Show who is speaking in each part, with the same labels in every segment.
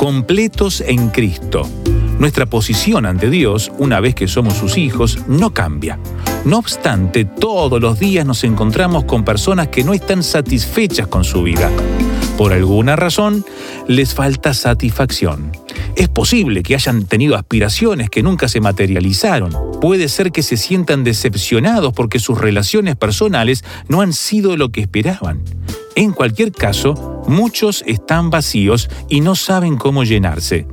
Speaker 1: Completos en Cristo. Nuestra posición ante Dios, una vez que somos sus hijos, no cambia. No obstante, todos los días nos encontramos con personas que no están satisfechas con su vida. Por alguna razón, les falta satisfacción. Es posible que hayan tenido aspiraciones que nunca se materializaron. Puede ser que se sientan decepcionados porque sus relaciones personales no han sido lo que esperaban. En cualquier caso, muchos están vacíos y no saben cómo llenarse.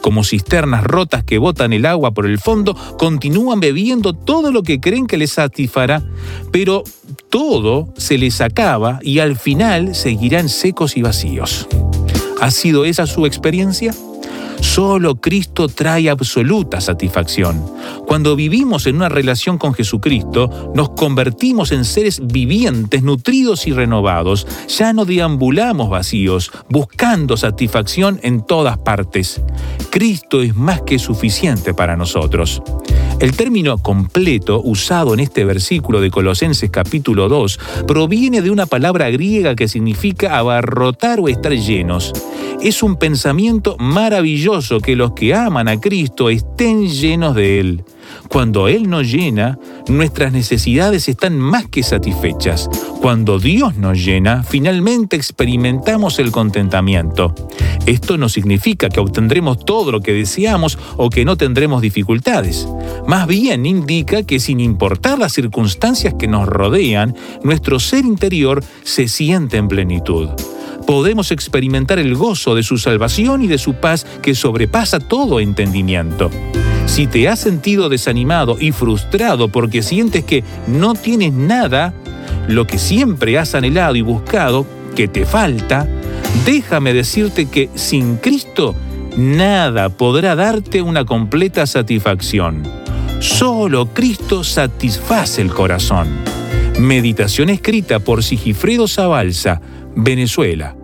Speaker 1: Como cisternas rotas que botan el agua por el fondo, continúan bebiendo todo lo que creen que les satisfará, pero todo se les acaba y al final seguirán secos y vacíos. ¿Ha sido esa su experiencia? Solo Cristo trae absoluta satisfacción. Cuando vivimos en una relación con Jesucristo, nos convertimos en seres vivientes, nutridos y renovados. Ya no deambulamos vacíos, buscando satisfacción en todas partes. Cristo es más que suficiente para nosotros. El término completo usado en este versículo de Colosenses capítulo 2 proviene de una palabra griega que significa abarrotar o estar llenos. Es un pensamiento maravilloso que los que aman a Cristo estén llenos de Él. Cuando Él nos llena, nuestras necesidades están más que satisfechas. Cuando Dios nos llena, finalmente experimentamos el contentamiento. Esto no significa que obtendremos todo lo que deseamos o que no tendremos dificultades. Más bien indica que sin importar las circunstancias que nos rodean, nuestro ser interior se siente en plenitud podemos experimentar el gozo de su salvación y de su paz que sobrepasa todo entendimiento. Si te has sentido desanimado y frustrado porque sientes que no tienes nada, lo que siempre has anhelado y buscado, que te falta, déjame decirte que sin Cristo nada podrá darte una completa satisfacción. Solo Cristo satisface el corazón. Meditación escrita por Sigifredo Zabalza, Venezuela.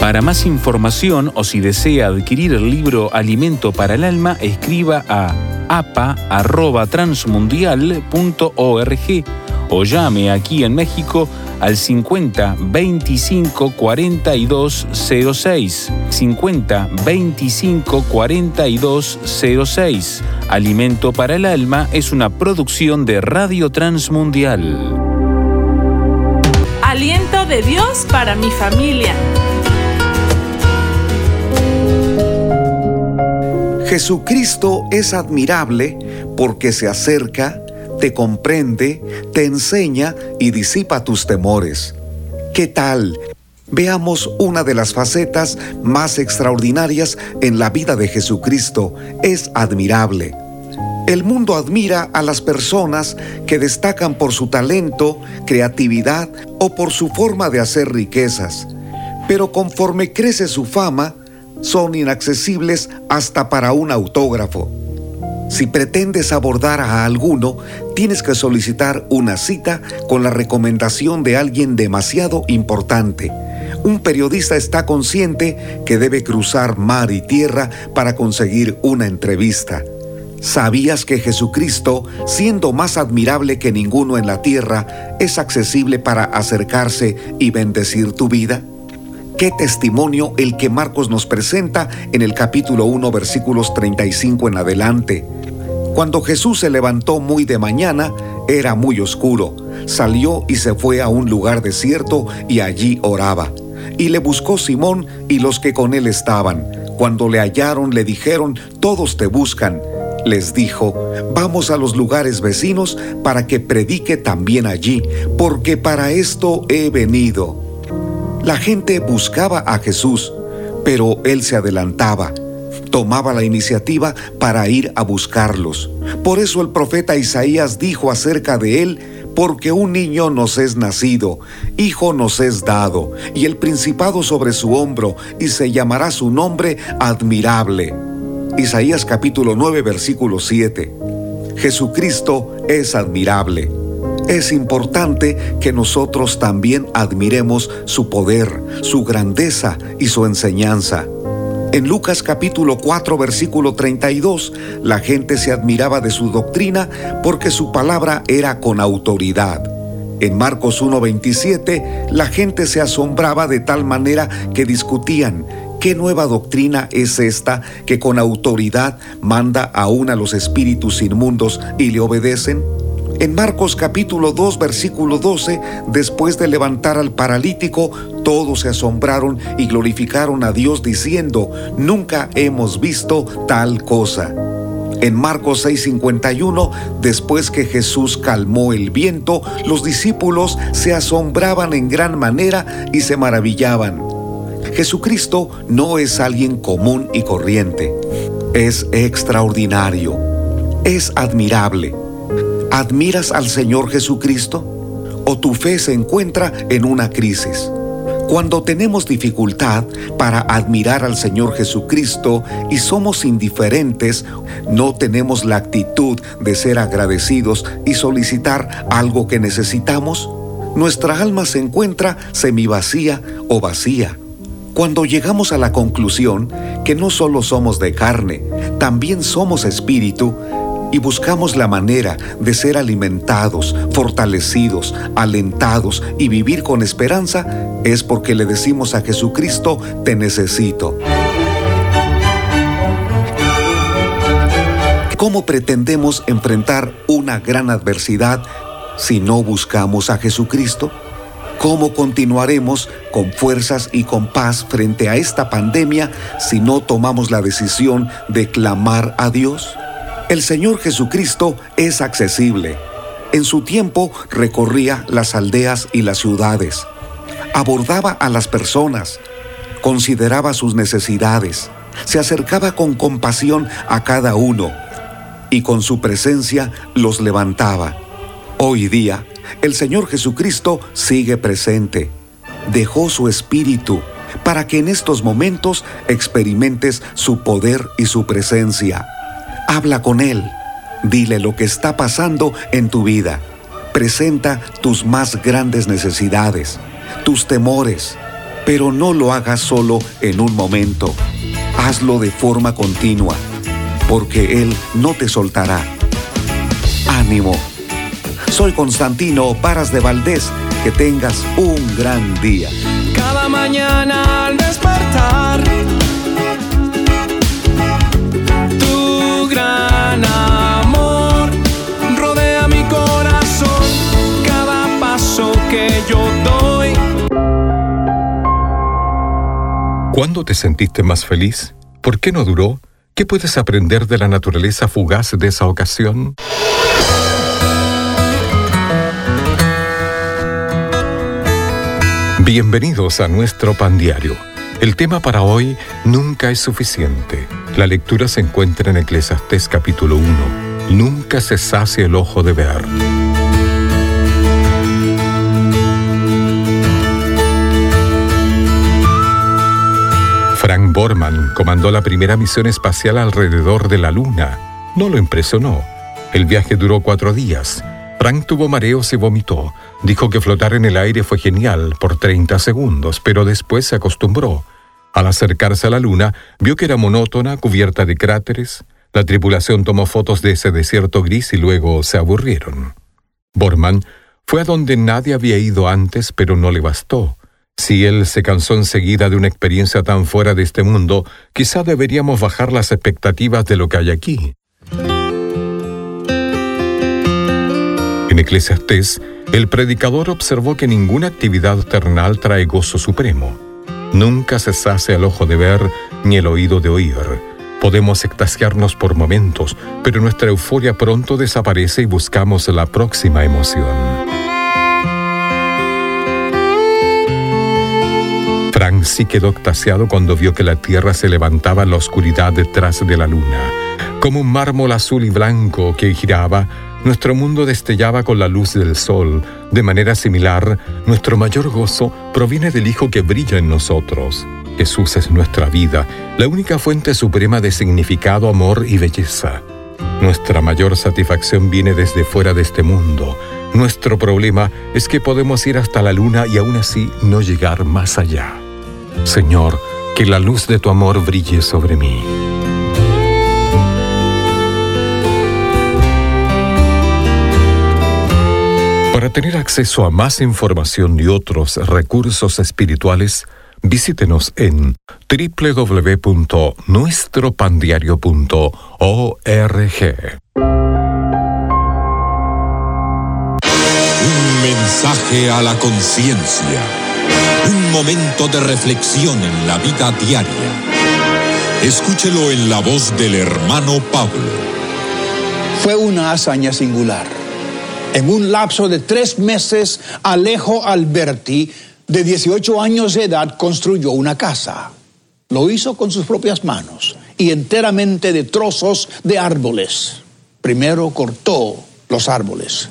Speaker 1: Para más información o si desea adquirir el libro Alimento para el Alma, escriba a apa.transmundial.org o llame aquí en México al 50 25 42 06. 50 25 42 06. Alimento para el Alma es una producción de Radio Transmundial.
Speaker 2: Aliento de Dios para mi familia.
Speaker 3: Jesucristo es admirable porque se acerca, te comprende, te enseña y disipa tus temores. ¿Qué tal? Veamos una de las facetas más extraordinarias en la vida de Jesucristo. Es admirable. El mundo admira a las personas que destacan por su talento, creatividad o por su forma de hacer riquezas. Pero conforme crece su fama, son inaccesibles hasta para un autógrafo. Si pretendes abordar a alguno, tienes que solicitar una cita con la recomendación de alguien demasiado importante. Un periodista está consciente que debe cruzar mar y tierra para conseguir una entrevista. ¿Sabías que Jesucristo, siendo más admirable que ninguno en la tierra, es accesible para acercarse y bendecir tu vida? Qué testimonio el que Marcos nos presenta en el capítulo 1 versículos 35 en adelante. Cuando Jesús se levantó muy de mañana, era muy oscuro. Salió y se fue a un lugar desierto y allí oraba. Y le buscó Simón y los que con él estaban. Cuando le hallaron le dijeron, todos te buscan. Les dijo, vamos a los lugares vecinos para que predique también allí, porque para esto he venido. La gente buscaba a Jesús, pero él se adelantaba tomaba la iniciativa para ir a buscarlos. Por eso el profeta Isaías dijo acerca de él, porque un niño nos es nacido, hijo nos es dado, y el principado sobre su hombro, y se llamará su nombre admirable. Isaías capítulo 9 versículo 7. Jesucristo es admirable. Es importante que nosotros también admiremos su poder, su grandeza y su enseñanza. En Lucas capítulo 4 versículo 32, la gente se admiraba de su doctrina porque su palabra era con autoridad. En Marcos 1.27, la gente se asombraba de tal manera que discutían, ¿qué nueva doctrina es esta que con autoridad manda aún a los espíritus inmundos y le obedecen? En Marcos capítulo 2 versículo 12, después de levantar al paralítico, todos se asombraron y glorificaron a Dios diciendo, nunca hemos visto tal cosa. En Marcos 6:51, después que Jesús calmó el viento, los discípulos se asombraban en gran manera y se maravillaban. Jesucristo no es alguien común y corriente, es extraordinario, es admirable ¿Admiras al Señor Jesucristo? ¿O tu fe se encuentra en una crisis? Cuando tenemos dificultad para admirar al Señor Jesucristo y somos indiferentes, no tenemos la actitud de ser agradecidos y solicitar algo que necesitamos, nuestra alma se encuentra semivacía o vacía. Cuando llegamos a la conclusión que no solo somos de carne, también somos espíritu, y buscamos la manera de ser alimentados, fortalecidos, alentados y vivir con esperanza, es porque le decimos a Jesucristo, te necesito. ¿Cómo pretendemos enfrentar una gran adversidad si no buscamos a Jesucristo? ¿Cómo continuaremos con fuerzas y con paz frente a esta pandemia si no tomamos la decisión de clamar a Dios? El Señor Jesucristo es accesible. En su tiempo recorría las aldeas y las ciudades, abordaba a las personas, consideraba sus necesidades, se acercaba con compasión a cada uno y con su presencia los levantaba. Hoy día, el Señor Jesucristo sigue presente. Dejó su espíritu para que en estos momentos experimentes su poder y su presencia. Habla con Él. Dile lo que está pasando en tu vida. Presenta tus más grandes necesidades, tus temores, pero no lo hagas solo en un momento. Hazlo de forma continua, porque Él no te soltará. Ánimo. Soy Constantino Paras de Valdés. Que tengas un gran día.
Speaker 4: Cada mañana al despertar
Speaker 5: ¿Cuándo te sentiste más feliz? ¿Por qué no duró? ¿Qué puedes aprender de la naturaleza fugaz de esa ocasión? Bienvenidos a nuestro pan diario. El tema para hoy nunca es suficiente. La lectura se encuentra en Eclesiastés capítulo 1. Nunca se sacia el ojo de ver. Frank Borman comandó la primera misión espacial alrededor de la Luna. No lo impresionó. El viaje duró cuatro días. Frank tuvo mareos y vomitó. Dijo que flotar en el aire fue genial por 30 segundos, pero después se acostumbró. Al acercarse a la luna, vio que era monótona, cubierta de cráteres. La tripulación tomó fotos de ese desierto gris y luego se aburrieron. Borman fue a donde nadie había ido antes, pero no le bastó. Si él se cansó enseguida de una experiencia tan fuera de este mundo, quizá deberíamos bajar las expectativas de lo que hay aquí. En Eclesiastés, el predicador observó que ninguna actividad terrenal trae gozo supremo. Nunca se sacia el ojo de ver ni el oído de oír. Podemos extasiarnos por momentos, pero nuestra euforia pronto desaparece y buscamos la próxima emoción. Frank sí quedó extasiado cuando vio que la tierra se levantaba en la oscuridad detrás de la luna. Como un mármol azul y blanco que giraba, nuestro mundo destellaba con la luz del sol. De manera similar, nuestro mayor gozo proviene del Hijo que brilla en nosotros. Jesús es nuestra vida, la única fuente suprema de significado, amor y belleza. Nuestra mayor satisfacción viene desde fuera de este mundo. Nuestro problema es que podemos ir hasta la luna y aún así no llegar más allá. Señor, que la luz de tu amor brille sobre mí. Para tener acceso a más información y otros recursos espirituales, visítenos en www.nuestropandiario.org.
Speaker 6: Un mensaje a la conciencia. Un momento de reflexión en la vida diaria. Escúchelo en la voz del hermano Pablo.
Speaker 7: Fue una hazaña singular. En un lapso de tres meses, Alejo Alberti, de 18 años de edad, construyó una casa. Lo hizo con sus propias manos y enteramente de trozos de árboles. Primero cortó los árboles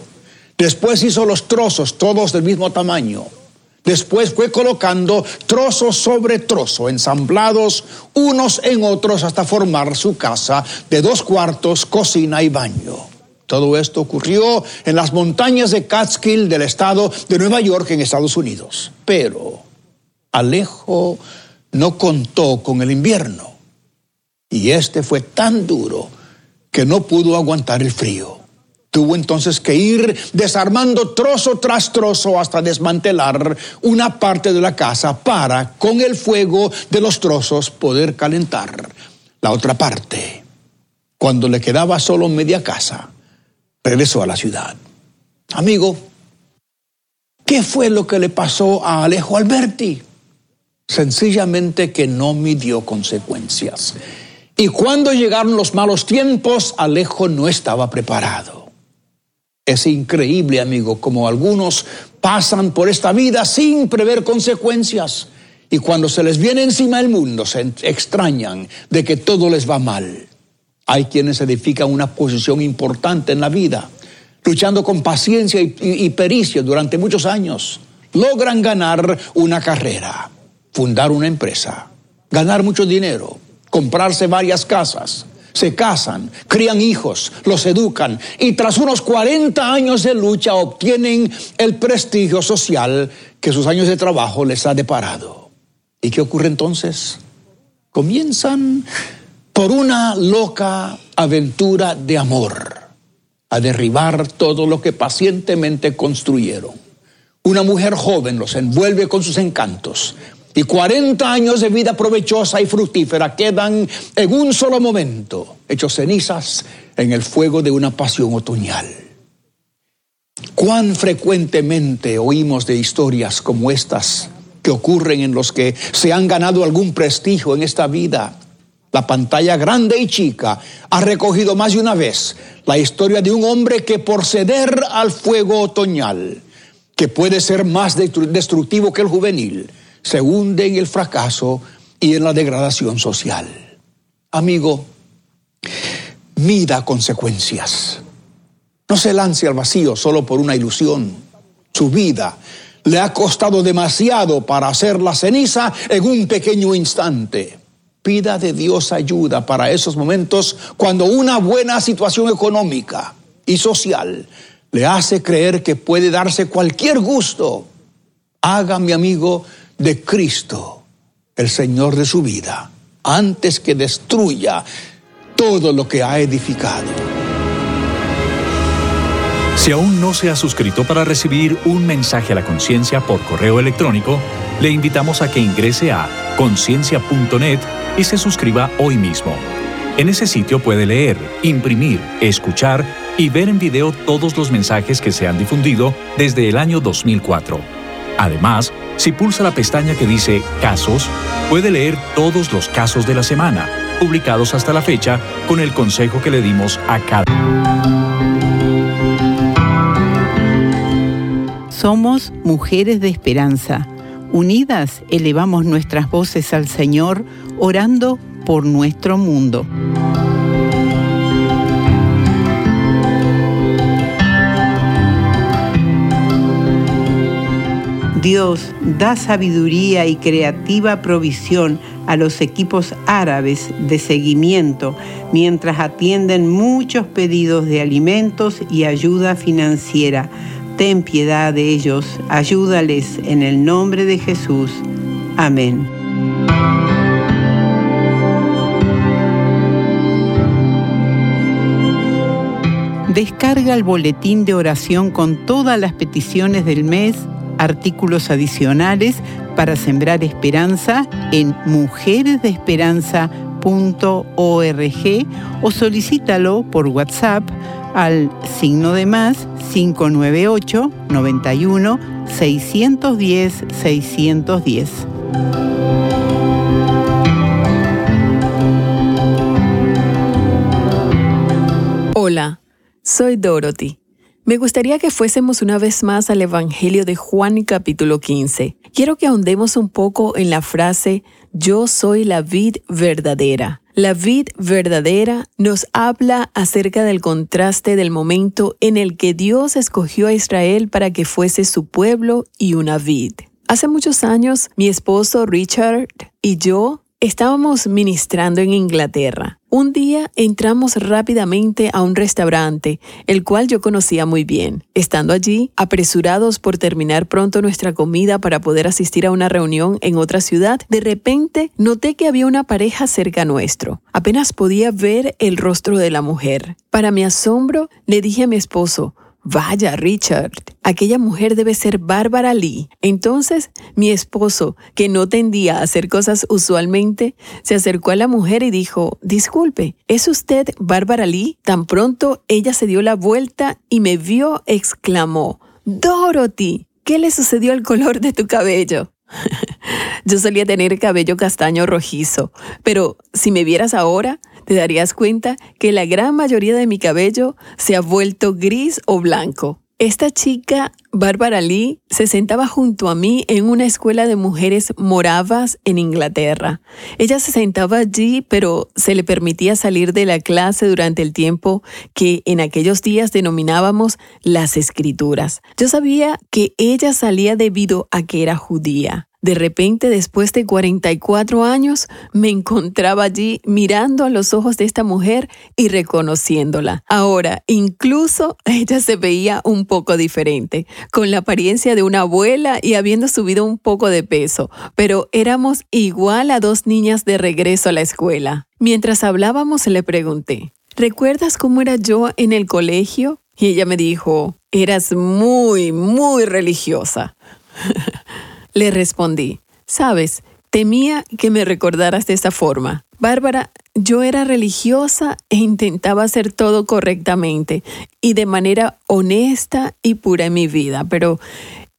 Speaker 7: Después hizo los trozos, todos del mismo tamaño. Después fue colocando trozo sobre trozo, ensamblados unos en otros hasta formar su casa de dos cuartos, cocina y baño. Todo esto ocurrió en las montañas de Catskill del estado de Nueva York en Estados Unidos. Pero Alejo no contó con el invierno. Y este fue tan duro que no pudo aguantar el frío. Tuvo entonces que ir desarmando trozo tras trozo hasta desmantelar una parte de la casa para, con el fuego de los trozos, poder calentar la otra parte. Cuando le quedaba solo media casa, regresó a la ciudad. Amigo, ¿qué fue lo que le pasó a Alejo Alberti? Sencillamente que no midió consecuencias. Y cuando llegaron los malos tiempos, Alejo no estaba preparado. Es increíble, amigo, como algunos pasan por esta vida sin prever consecuencias. Y cuando se les viene encima el mundo, se extrañan de que todo les va mal. Hay quienes edifican una posición importante en la vida, luchando con paciencia y, y pericia durante muchos años. Logran ganar una carrera, fundar una empresa, ganar mucho dinero, comprarse varias casas, se casan, crían hijos, los educan y tras unos 40 años de lucha obtienen el prestigio social que sus años de trabajo les ha deparado. ¿Y qué ocurre entonces? Comienzan por una loca aventura de amor a derribar todo lo que pacientemente construyeron. Una mujer joven los envuelve con sus encantos, y 40 años de vida provechosa y fructífera quedan en un solo momento, hechos cenizas en el fuego de una pasión otoñal. ¿Cuán frecuentemente oímos de historias como estas que ocurren en los que se han ganado algún prestigio en esta vida? La pantalla grande y chica ha recogido más de una vez la historia de un hombre que por ceder al fuego otoñal, que puede ser más destructivo que el juvenil, se hunde en el fracaso y en la degradación social. Amigo, mida consecuencias. No se lance al vacío solo por una ilusión. Su vida le ha costado demasiado para hacer la ceniza en un pequeño instante. Pida de Dios ayuda para esos momentos cuando una buena situación económica y social le hace creer que puede darse cualquier gusto. Haga, mi amigo, de Cristo, el Señor de su vida, antes que destruya todo lo que ha edificado.
Speaker 1: Si aún no se ha suscrito para recibir un mensaje a la conciencia por correo electrónico, le invitamos a que ingrese a conciencia.net y se suscriba hoy mismo. En ese sitio puede leer, imprimir, escuchar y ver en video todos los mensajes que se han difundido desde el año 2004. Además, si pulsa la pestaña que dice Casos, puede leer todos los casos de la semana, publicados hasta la fecha, con el consejo que le dimos a cada.
Speaker 8: Somos Mujeres de Esperanza Unidas elevamos nuestras voces al Señor, orando por nuestro mundo. Dios da sabiduría y creativa provisión a los equipos árabes de seguimiento mientras atienden muchos pedidos de alimentos y ayuda financiera. Ten piedad de ellos, ayúdales en el nombre de Jesús. Amén. Descarga el boletín de oración con todas las peticiones del mes artículos adicionales para sembrar esperanza en mujeresdeesperanza.org o solicítalo por WhatsApp al signo de más 598 91 610 610.
Speaker 9: Hola, soy Dorothy me gustaría que fuésemos una vez más al Evangelio de Juan capítulo 15. Quiero que ahondemos un poco en la frase Yo soy la vid verdadera. La vid verdadera nos habla acerca del contraste del momento en el que Dios escogió a Israel para que fuese su pueblo y una vid. Hace muchos años, mi esposo Richard y yo Estábamos ministrando en Inglaterra. Un día entramos rápidamente a un restaurante, el cual yo conocía muy bien. Estando allí, apresurados por terminar pronto nuestra comida para poder asistir a una reunión en otra ciudad, de repente noté que había una pareja cerca nuestro. Apenas podía ver el rostro de la mujer. Para mi asombro, le dije a mi esposo, Vaya, Richard, aquella mujer debe ser Bárbara Lee. Entonces, mi esposo, que no tendía a hacer cosas usualmente, se acercó a la mujer y dijo, Disculpe, ¿es usted Bárbara Lee? Tan pronto ella se dio la vuelta y me vio, exclamó, Dorothy, ¿qué le sucedió al color de tu cabello? Yo solía tener cabello castaño rojizo, pero si me vieras ahora, te darías cuenta que la gran mayoría de mi cabello se ha vuelto gris o blanco. Esta chica, Bárbara Lee, se sentaba junto a mí en una escuela de mujeres moravas en Inglaterra. Ella se sentaba allí, pero se le permitía salir de la clase durante el tiempo que en aquellos días denominábamos las escrituras. Yo sabía que ella salía debido a que era judía. De repente, después de 44 años, me encontraba allí mirando a los ojos de esta mujer y reconociéndola. Ahora, incluso ella se veía un poco diferente, con la apariencia de una abuela y habiendo subido un poco de peso, pero éramos igual a dos niñas de regreso a la escuela. Mientras hablábamos le pregunté, ¿recuerdas cómo era yo en el colegio? Y ella me dijo, eras muy, muy religiosa. Le respondí, sabes, temía que me recordaras de esa forma. Bárbara, yo era religiosa e intentaba hacer todo correctamente y de manera honesta y pura en mi vida, pero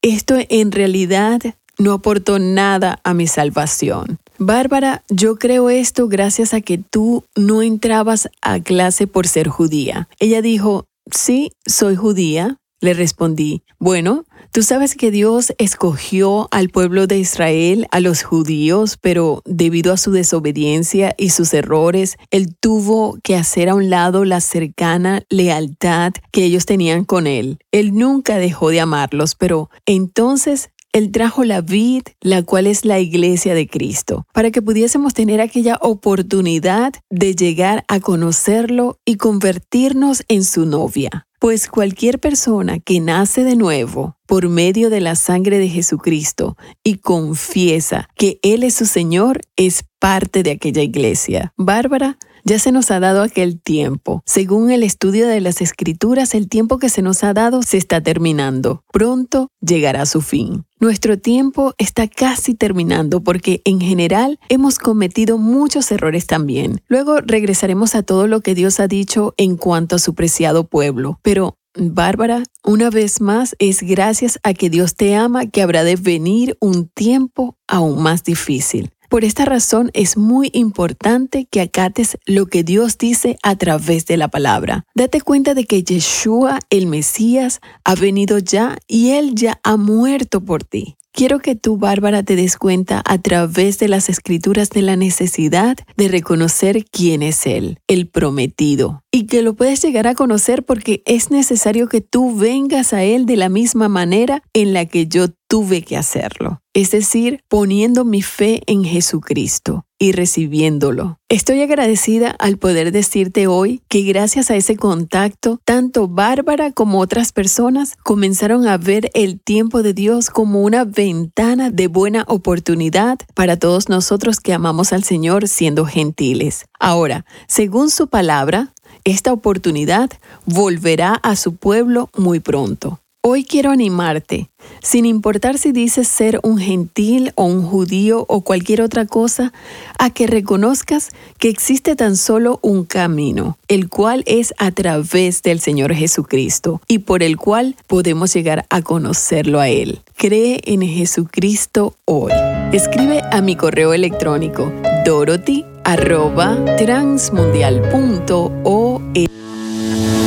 Speaker 9: esto en realidad no aportó nada a mi salvación. Bárbara, yo creo esto gracias a que tú no entrabas a clase por ser judía. Ella dijo, sí, soy judía. Le respondí, bueno, Tú sabes que Dios escogió al pueblo de Israel, a los judíos, pero debido a su desobediencia y sus errores, Él tuvo que hacer a un lado la cercana lealtad que ellos tenían con Él. Él nunca dejó de amarlos, pero entonces él trajo la vid, la cual es la iglesia de Cristo, para que pudiésemos tener aquella oportunidad de llegar a conocerlo y convertirnos en su novia. Pues cualquier persona que nace de nuevo por medio de la sangre de Jesucristo y confiesa que Él es su Señor es parte de aquella iglesia. Bárbara ya se nos ha dado aquel tiempo. Según el estudio de las escrituras, el tiempo que se nos ha dado se está terminando. Pronto llegará su fin. Nuestro tiempo está casi terminando porque en general hemos cometido muchos errores también. Luego regresaremos a todo lo que Dios ha dicho en cuanto a su preciado pueblo. Pero Bárbara, una vez más es gracias a que Dios te ama que habrá de venir un tiempo aún más difícil. Por esta razón es muy importante que acates lo que Dios dice a través de la palabra. Date cuenta de que Yeshua, el Mesías, ha venido ya y Él ya ha muerto por ti. Quiero que tú, Bárbara, te des cuenta a través de las escrituras de la necesidad de reconocer quién es Él, el prometido, y que lo puedes llegar a conocer porque es necesario que tú vengas a Él de la misma manera en la que yo tuve que hacerlo, es decir, poniendo mi fe en Jesucristo y recibiéndolo. Estoy agradecida al poder decirte hoy que gracias a ese contacto, tanto Bárbara como otras personas comenzaron a ver el tiempo de Dios como una ventana de buena oportunidad para todos nosotros que amamos al Señor siendo gentiles. Ahora, según su palabra, esta oportunidad volverá a su pueblo muy pronto. Hoy quiero animarte, sin importar si dices ser un gentil o un judío o cualquier otra cosa, a que reconozcas que existe tan solo un camino, el cual es a través del Señor Jesucristo y por el cual podemos llegar a conocerlo a Él. Cree en Jesucristo hoy. Escribe a mi correo electrónico dorothy@transmundial.org.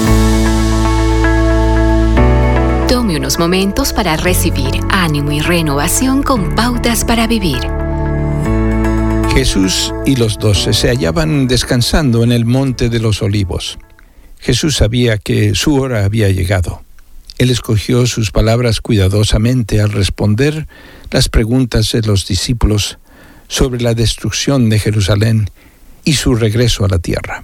Speaker 10: unos momentos para recibir ánimo y renovación con pautas para vivir.
Speaker 11: Jesús y los doce se hallaban descansando en el monte de los olivos. Jesús sabía que su hora había llegado. Él escogió sus palabras cuidadosamente al responder las preguntas de los discípulos sobre la destrucción de Jerusalén y su regreso a la tierra.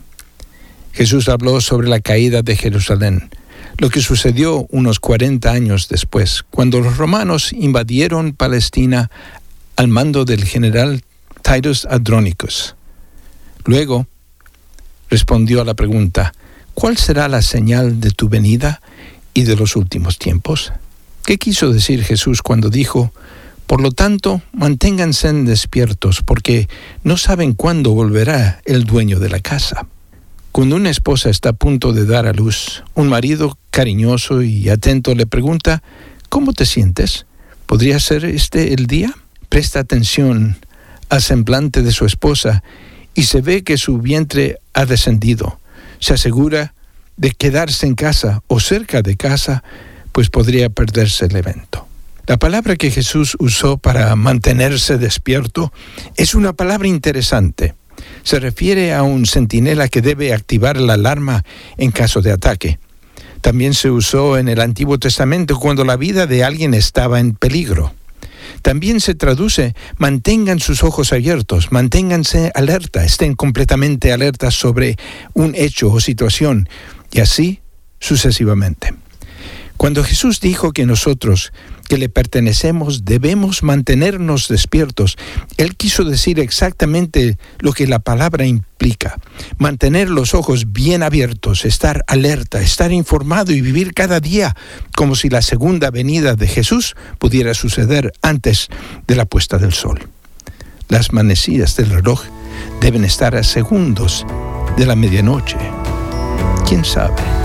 Speaker 11: Jesús habló sobre la caída de Jerusalén, lo que sucedió unos 40 años después, cuando los romanos invadieron Palestina al mando del general Titus Andronicus. Luego respondió a la pregunta, ¿cuál será la señal de tu venida y de los últimos tiempos? ¿Qué quiso decir Jesús cuando dijo, por lo tanto, manténganse despiertos porque no saben cuándo volverá el dueño de la casa? Cuando una esposa está a punto de dar a luz, un marido cariñoso y atento le pregunta, ¿cómo te sientes? ¿Podría ser este el día? Presta atención al semblante de su esposa y se ve que su vientre ha descendido. Se asegura de quedarse en casa o cerca de casa, pues podría perderse el evento. La palabra que Jesús usó para mantenerse despierto es una palabra interesante se refiere a un centinela que debe activar la alarma en caso de ataque. También se usó en el Antiguo Testamento cuando la vida de alguien estaba en peligro. También se traduce, mantengan sus ojos abiertos, manténganse alerta, estén completamente alertas sobre un hecho o situación, y así sucesivamente. Cuando Jesús dijo que nosotros que le pertenecemos debemos mantenernos despiertos. Él quiso decir exactamente lo que la palabra implica. Mantener los ojos bien abiertos, estar alerta, estar informado y vivir cada día como si la segunda venida de Jesús pudiera suceder antes de la puesta del sol. Las manecillas del reloj deben estar a segundos de la medianoche. ¿Quién sabe?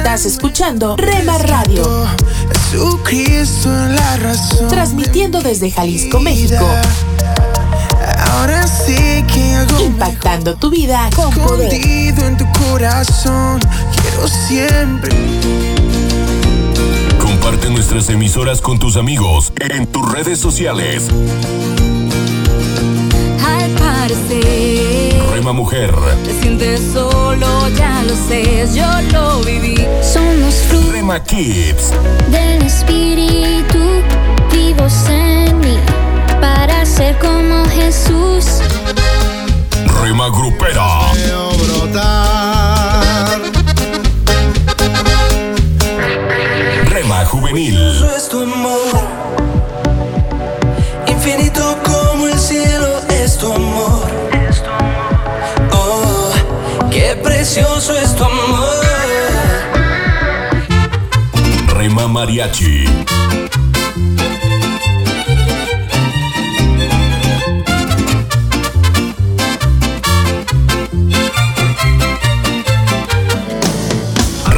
Speaker 2: Estás escuchando Rema Radio,
Speaker 4: Jesucristo es la razón.
Speaker 2: transmitiendo desde Jalisco, México,
Speaker 4: Ahora sí que hago
Speaker 2: impactando tu vida con poder.
Speaker 4: escondido en tu corazón. Quiero siempre.
Speaker 6: Comparte nuestras emisoras con tus amigos en tus redes sociales.
Speaker 10: Al parecer.
Speaker 6: Rema misma mujer.
Speaker 12: Te sientes solo, ya lo sé, yo lo viví.
Speaker 13: Somos frutos
Speaker 6: Rema Kids.
Speaker 13: del Espíritu vivos en mí para ser como Jesús.
Speaker 6: Rema Grupera. Rema Juvenil.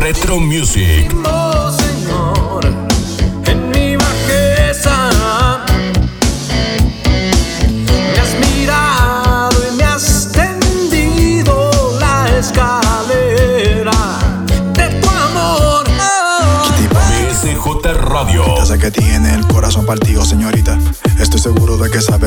Speaker 6: Retro Music.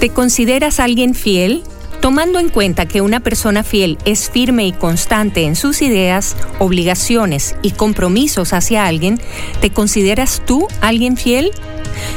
Speaker 12: ¿Te
Speaker 14: consideras alguien fiel? Tomando en cuenta que una persona fiel es firme y constante en sus ideas, obligaciones y compromisos hacia alguien, ¿te consideras tú alguien fiel?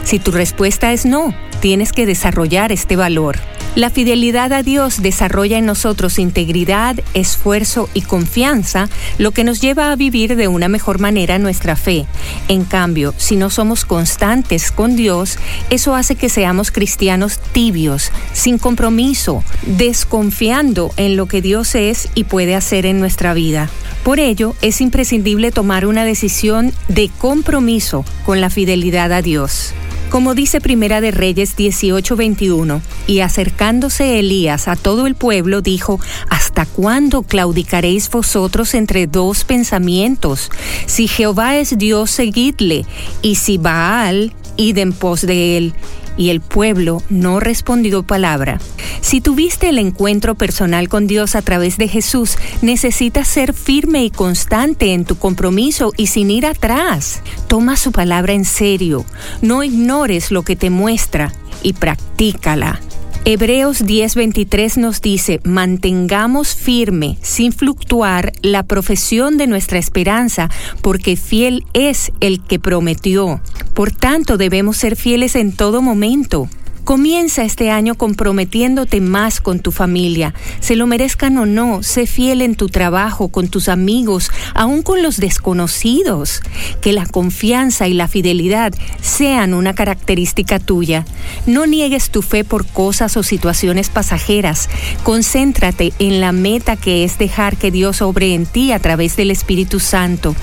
Speaker 14: Si tu respuesta es no, tienes que desarrollar este valor. La fidelidad a Dios desarrolla en nosotros integridad, esfuerzo y confianza, lo que nos lleva a vivir de una mejor manera nuestra fe. En cambio, si no somos constantes con Dios, eso hace que seamos cristianos tibios, sin compromiso, desconfiando en lo que Dios es y puede hacer en nuestra vida. Por ello, es imprescindible tomar una decisión de compromiso con la fidelidad a Dios. Como dice Primera de Reyes 18:21, y acercándose Elías a todo el pueblo, dijo, ¿Hasta cuándo claudicaréis vosotros entre dos pensamientos? Si Jehová es Dios, seguidle, y si Baal, id en pos de él. Y el pueblo no respondió palabra. Si tuviste el encuentro personal con Dios a través de Jesús, necesitas ser firme y constante en tu compromiso y sin ir atrás. Toma su palabra en serio. No ignores lo que te muestra y practícala. Hebreos 10:23 nos dice, mantengamos firme, sin fluctuar, la profesión de nuestra esperanza, porque fiel es el que prometió. Por tanto, debemos ser fieles en todo momento. Comienza este año comprometiéndote más con tu familia. Se lo merezcan o no, sé fiel en tu trabajo, con tus amigos, aún con los desconocidos. Que la confianza y la fidelidad sean una característica tuya. No niegues tu fe por cosas o situaciones pasajeras. Concéntrate en la meta que es dejar que Dios obre en ti a través del Espíritu Santo.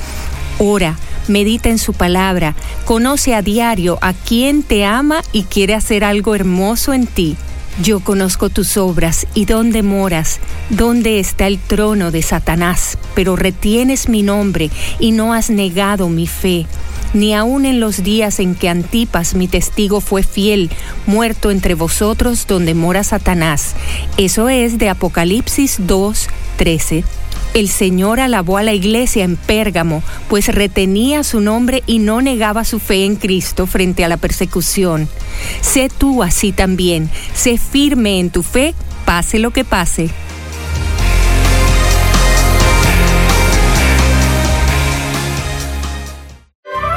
Speaker 14: Ora, medita en su palabra, conoce a diario a quien te ama y quiere hacer algo hermoso en ti. Yo conozco tus obras y dónde moras, dónde está el trono de Satanás, pero retienes mi nombre y no has negado mi fe, ni aun en los días en que Antipas, mi testigo, fue fiel, muerto entre vosotros donde mora Satanás. Eso es de Apocalipsis 2, 13. El Señor alabó a la iglesia en Pérgamo, pues retenía su nombre y no negaba su fe en Cristo frente a la persecución. Sé tú así también, sé firme en tu fe, pase lo que pase.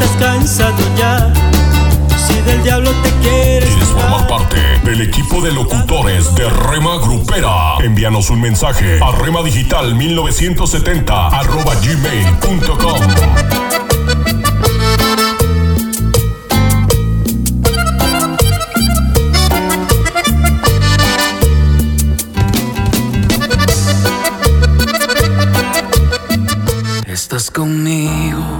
Speaker 15: estás cansado ya, si del diablo te quieres.
Speaker 6: ¿Quieres formar parte del equipo de locutores de Rema Grupera? Envíanos un mensaje a remadigital1970 arroba gmail.com.
Speaker 16: Estás conmigo.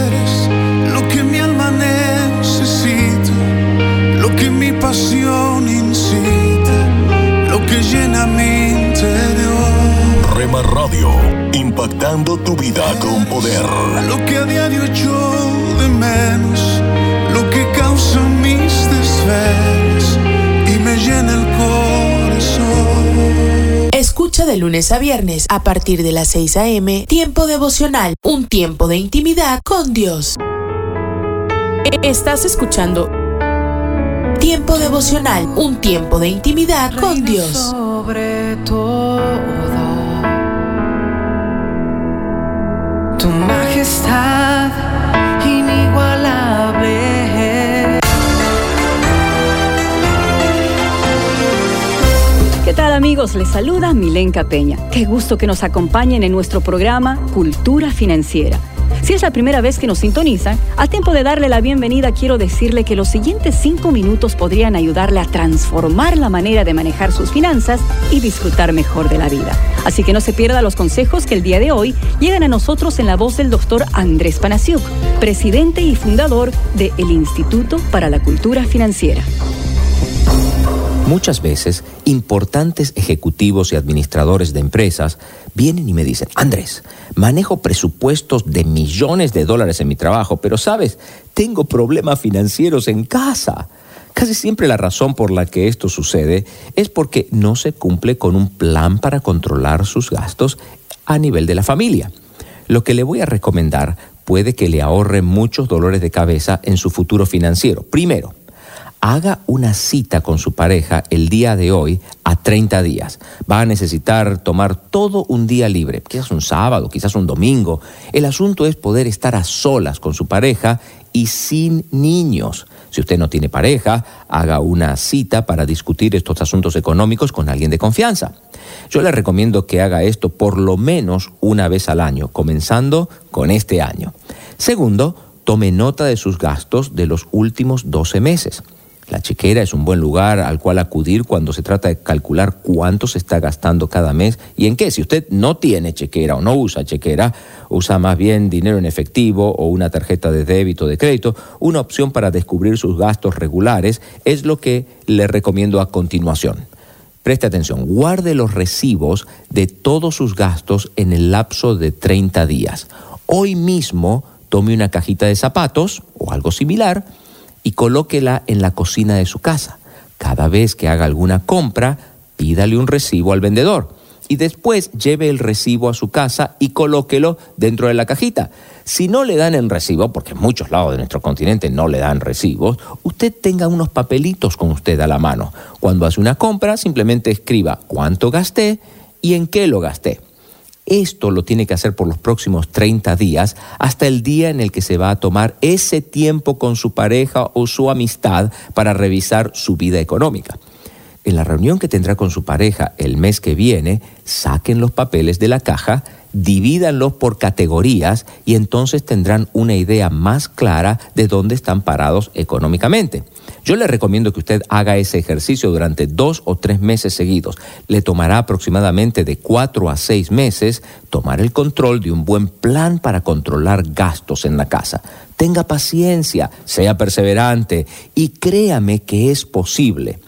Speaker 6: Rema Radio, impactando tu vida con poder.
Speaker 4: lo que a diario echo de menos, lo que causa mis desvelos y me llena el corazón.
Speaker 2: Escucha de lunes a viernes a partir de las 6 a.m. Tiempo devocional, un tiempo de intimidad con Dios. Estás escuchando Tiempo devocional, un tiempo de intimidad con Dios.
Speaker 15: Sobre todo, tu majestad inigualable.
Speaker 17: ¿Qué tal amigos? Les saluda Milenka Peña. Qué gusto que nos acompañen en nuestro programa Cultura Financiera. Si es la primera vez que nos sintonizan, a tiempo de darle la bienvenida quiero decirle que los siguientes cinco minutos podrían ayudarle a transformar la manera de manejar sus finanzas y disfrutar mejor de la vida. Así que no se pierda los consejos que el día de hoy llegan a nosotros en la voz del doctor Andrés Panasiuk, presidente y fundador de el Instituto para la Cultura Financiera.
Speaker 18: Muchas veces, importantes ejecutivos y administradores de empresas vienen y me dicen, Andrés, manejo presupuestos de millones de dólares en mi trabajo, pero sabes, tengo problemas financieros en casa. Casi siempre la razón por la que esto sucede es porque no se cumple con un plan para controlar sus gastos a nivel de la familia. Lo que le voy a recomendar puede que le ahorre muchos dolores de cabeza en su futuro financiero. Primero, haga una cita con su pareja el día de hoy a 30 días. Va a necesitar tomar todo un día libre, quizás un sábado, quizás un domingo. El asunto es poder estar a solas con su pareja y sin niños. Si usted no tiene pareja, haga una cita para discutir estos asuntos económicos con alguien de confianza. Yo le recomiendo que haga esto por lo menos una vez al año, comenzando con este año. Segundo, tome nota de sus gastos de los últimos 12 meses. La chequera es un buen lugar al cual acudir cuando se trata de calcular cuánto se está gastando cada mes y en qué. Si usted no tiene chequera o no usa chequera, usa más bien dinero en efectivo o una tarjeta de débito o de crédito, una opción para descubrir sus gastos regulares es lo que le recomiendo a continuación. Preste atención, guarde los recibos de todos sus gastos en el lapso de 30 días. Hoy mismo tome una cajita de zapatos o algo similar, y colóquela en la cocina de su casa. Cada vez que haga alguna compra, pídale un recibo al vendedor y después lleve el recibo a su casa y colóquelo dentro de la cajita. Si no le dan el recibo, porque en muchos lados de nuestro continente no le dan recibos, usted tenga unos papelitos con usted a la mano. Cuando hace una compra, simplemente escriba cuánto gasté y en qué lo gasté. Esto lo tiene que hacer por los próximos 30 días hasta el día en el que se va a tomar ese tiempo con su pareja o su amistad para revisar su vida económica. En la reunión que tendrá con su pareja el mes que viene, saquen los papeles de la caja, divídanlos por categorías y entonces tendrán una idea más clara de dónde están parados económicamente. Yo le recomiendo que usted haga ese ejercicio durante dos o tres meses seguidos. Le tomará aproximadamente de cuatro a seis meses tomar el control de un buen plan para controlar gastos en la casa. Tenga paciencia, sea perseverante y créame que es posible.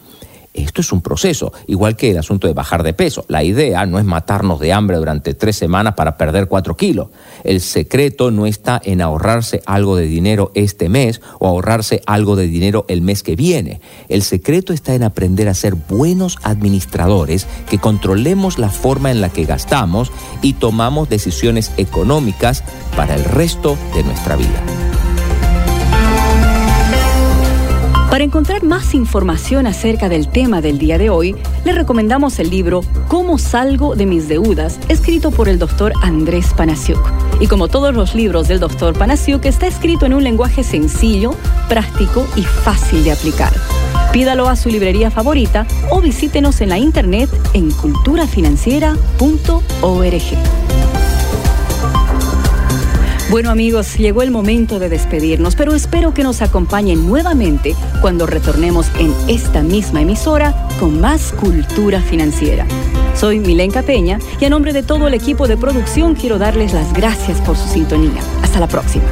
Speaker 18: Esto es un proceso, igual que el asunto de bajar de peso. La idea no es matarnos de hambre durante tres semanas para perder cuatro kilos. El secreto no está en ahorrarse algo de dinero este mes o ahorrarse algo de dinero el mes que viene. El secreto está en aprender a ser buenos administradores, que controlemos la forma en la que gastamos y tomamos decisiones económicas para el resto de nuestra vida.
Speaker 17: Para encontrar más información acerca del tema del día de hoy, le recomendamos el libro Cómo salgo de mis deudas, escrito por el doctor Andrés Panasiuk. Y como todos los libros del doctor Panasiuk, está escrito en un lenguaje sencillo, práctico y fácil de aplicar. Pídalo a su librería favorita o visítenos en la internet en culturafinanciera.org. Bueno amigos, llegó el momento de despedirnos, pero espero que nos acompañen nuevamente cuando retornemos en esta misma emisora con más cultura financiera. Soy Milenka Peña y a nombre de todo el equipo de producción quiero darles las gracias por su sintonía. Hasta la próxima.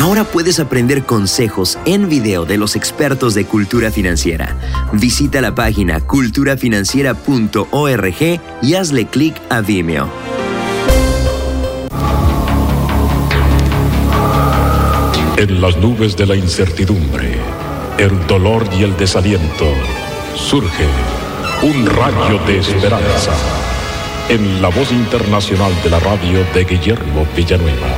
Speaker 19: Ahora puedes aprender consejos en video de los expertos de cultura financiera. Visita la página culturafinanciera.org y hazle clic a Vimeo.
Speaker 20: En las nubes de la incertidumbre, el dolor y el desaliento, surge un rayo de esperanza en la voz internacional de la radio de Guillermo Villanueva.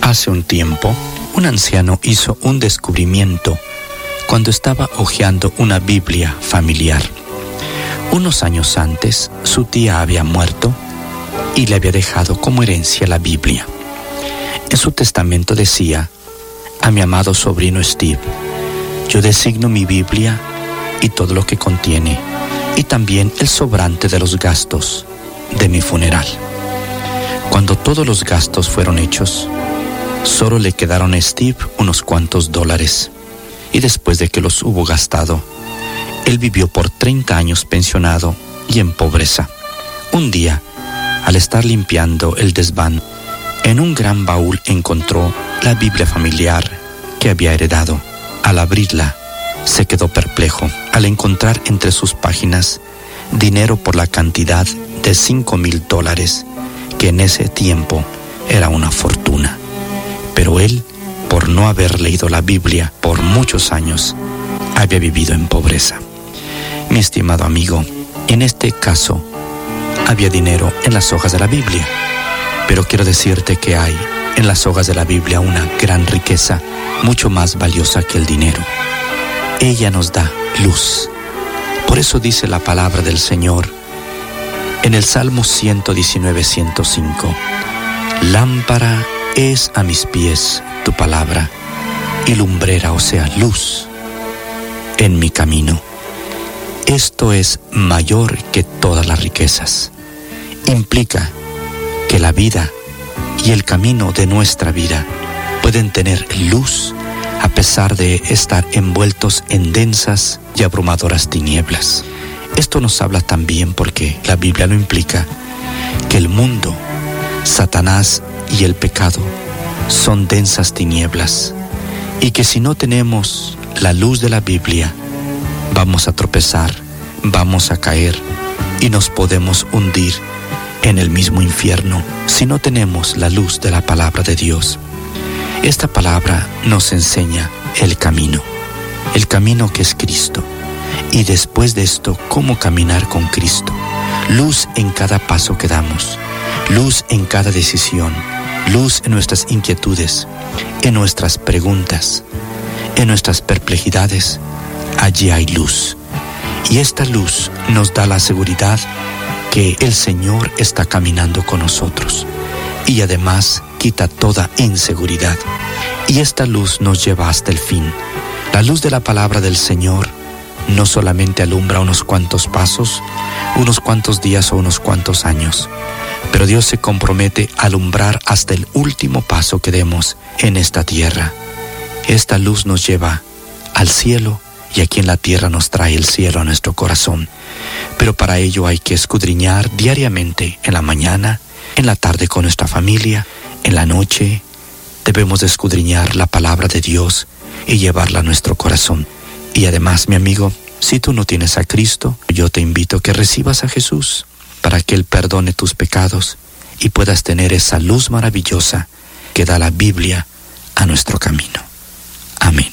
Speaker 21: Hace un tiempo, un anciano hizo un descubrimiento cuando estaba hojeando una Biblia familiar. Unos años antes, su tía había muerto y le había dejado como herencia la Biblia. En su testamento decía, a mi amado sobrino Steve, yo designo mi Biblia y todo lo que contiene, y también el sobrante de los gastos de mi funeral. Cuando todos los gastos fueron hechos, solo le quedaron a Steve unos cuantos dólares, y después de que los hubo gastado, él vivió por 30 años pensionado y en pobreza. Un día, al estar limpiando el desván, en un gran baúl encontró la Biblia familiar que había heredado. Al abrirla, se quedó perplejo al encontrar entre sus páginas dinero por la cantidad de 5 mil dólares, que en ese tiempo era una fortuna. Pero él, por no haber leído la Biblia por muchos años, había vivido en pobreza. Mi estimado amigo, en este caso, había dinero en las hojas de la Biblia. Pero quiero decirte que hay en las hojas de la Biblia una gran riqueza, mucho más valiosa que el dinero. Ella nos da luz. Por eso dice la palabra del Señor en el Salmo 119, 105. Lámpara es a mis pies tu palabra y lumbrera, o sea, luz en mi camino. Esto es mayor que todas las riquezas. Implica que la vida y el camino de nuestra vida pueden tener luz a pesar de estar envueltos en densas y abrumadoras tinieblas. Esto nos habla también porque la Biblia lo implica que el mundo, Satanás y el pecado son densas tinieblas y que si no tenemos la luz de la Biblia, vamos a tropezar, vamos a caer y nos podemos hundir en el mismo infierno si no tenemos la luz de la palabra de Dios. Esta palabra nos enseña el camino, el camino que es Cristo, y después de esto, cómo caminar con Cristo. Luz en cada paso que damos, luz en cada decisión, luz en nuestras inquietudes, en nuestras preguntas, en nuestras perplejidades, allí hay luz. Y esta luz nos da la seguridad que el Señor está caminando con nosotros y además quita toda inseguridad. Y esta luz nos lleva hasta el fin. La luz de la palabra del Señor no solamente alumbra unos cuantos pasos, unos cuantos días o unos cuantos años, pero Dios se compromete a alumbrar hasta el último paso que demos en esta tierra. Esta luz nos lleva al cielo y aquí en la tierra nos trae el cielo a nuestro corazón. Pero para ello hay que escudriñar diariamente, en la mañana, en la tarde con nuestra familia, en la noche. Debemos escudriñar la palabra de Dios y llevarla a nuestro corazón. Y además, mi amigo, si tú no tienes a Cristo, yo te invito a que recibas a Jesús para que Él perdone tus pecados y puedas tener esa luz maravillosa que da la Biblia a nuestro camino. Amén.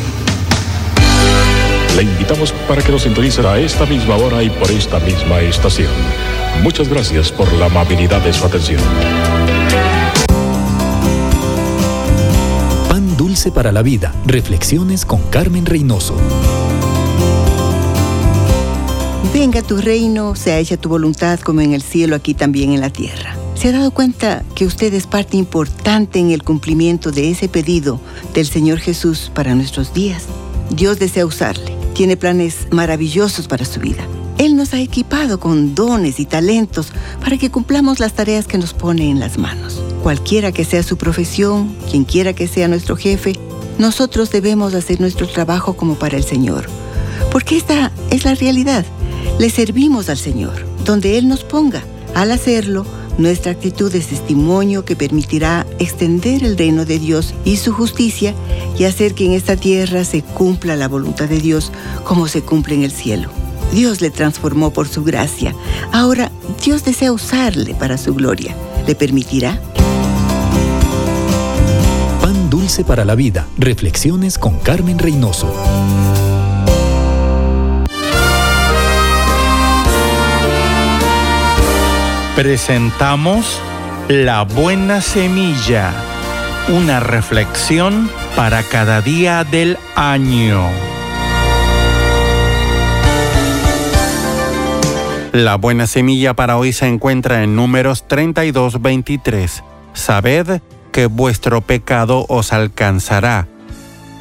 Speaker 20: Le invitamos para que nos sintonice a esta misma hora y por esta misma estación. Muchas gracias por la amabilidad de su atención.
Speaker 22: Pan dulce para la vida. Reflexiones con Carmen Reynoso.
Speaker 23: Venga tu reino, sea hecha tu voluntad como en el cielo, aquí también en la tierra. ¿Se ha dado cuenta que usted es parte importante en el cumplimiento de ese pedido del Señor Jesús para nuestros días? Dios desea usarle tiene planes maravillosos para su vida. Él nos ha equipado con dones y talentos para que cumplamos las tareas que nos pone en las manos. Cualquiera que sea su profesión, quien quiera que sea nuestro jefe, nosotros debemos hacer nuestro trabajo como para el Señor. Porque esta es la realidad. Le servimos al Señor, donde Él nos ponga. Al hacerlo, nuestra actitud es testimonio que permitirá extender el reino de Dios y su justicia y hacer que en esta tierra se cumpla la voluntad de Dios como se cumple en el cielo. Dios le transformó por su gracia. Ahora Dios desea usarle para su gloria. ¿Le permitirá?
Speaker 22: Pan dulce para la vida. Reflexiones con Carmen Reynoso.
Speaker 24: Presentamos La Buena Semilla, una reflexión para cada día del año. La buena semilla para hoy se encuentra en números 32-23. Sabed que vuestro pecado os alcanzará.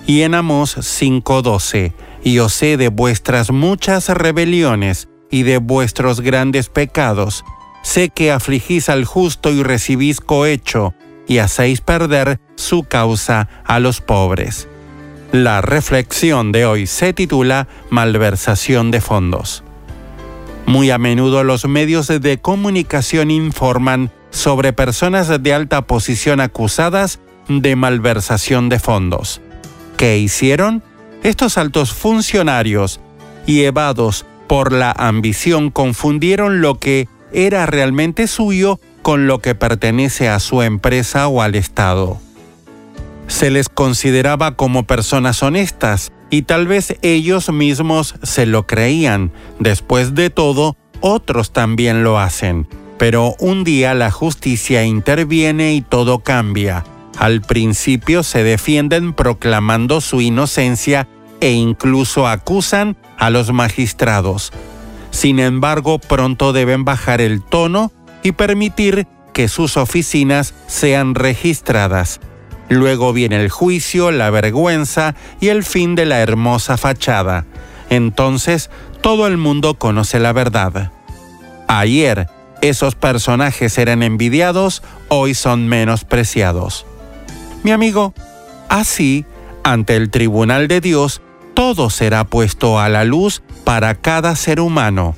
Speaker 24: Y en Amós 5:12. Y os sé de vuestras muchas rebeliones y de vuestros grandes pecados Sé que afligís al justo y recibís cohecho, y hacéis perder su causa a los pobres. La reflexión de hoy se titula Malversación de fondos. Muy a menudo los medios de comunicación informan sobre personas de alta posición acusadas de malversación de fondos. ¿Qué hicieron? Estos altos funcionarios, llevados por la ambición, confundieron lo que era realmente suyo con lo que pertenece a su empresa o al Estado. Se les consideraba como personas honestas y tal vez ellos mismos se lo creían. Después de todo, otros también lo hacen. Pero un día la justicia interviene y todo cambia. Al principio se defienden proclamando su inocencia e incluso acusan a los magistrados. Sin embargo, pronto deben bajar el tono y permitir que sus oficinas sean registradas. Luego viene el juicio, la vergüenza y el fin de la hermosa fachada. Entonces todo el mundo conoce la verdad. Ayer esos personajes eran envidiados, hoy son menospreciados. Mi amigo, así, ante el tribunal de Dios, todo será puesto a la luz para cada ser humano.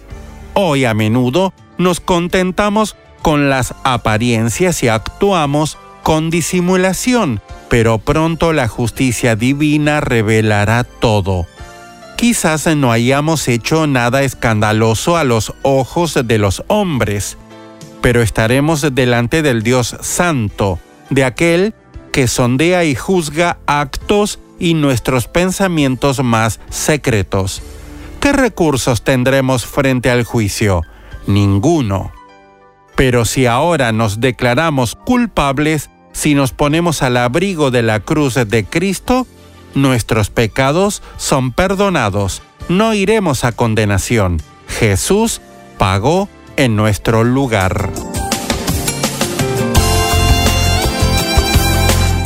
Speaker 24: Hoy a menudo nos contentamos con las apariencias y actuamos con disimulación, pero pronto la justicia divina revelará todo. Quizás no hayamos hecho nada escandaloso a los ojos de los hombres, pero estaremos delante del Dios Santo, de aquel que sondea y juzga actos y nuestros pensamientos más secretos. ¿Qué recursos tendremos frente al juicio? Ninguno. Pero si ahora nos declaramos culpables, si nos ponemos al abrigo de la cruz de Cristo, nuestros pecados son perdonados, no iremos a condenación. Jesús pagó en nuestro lugar.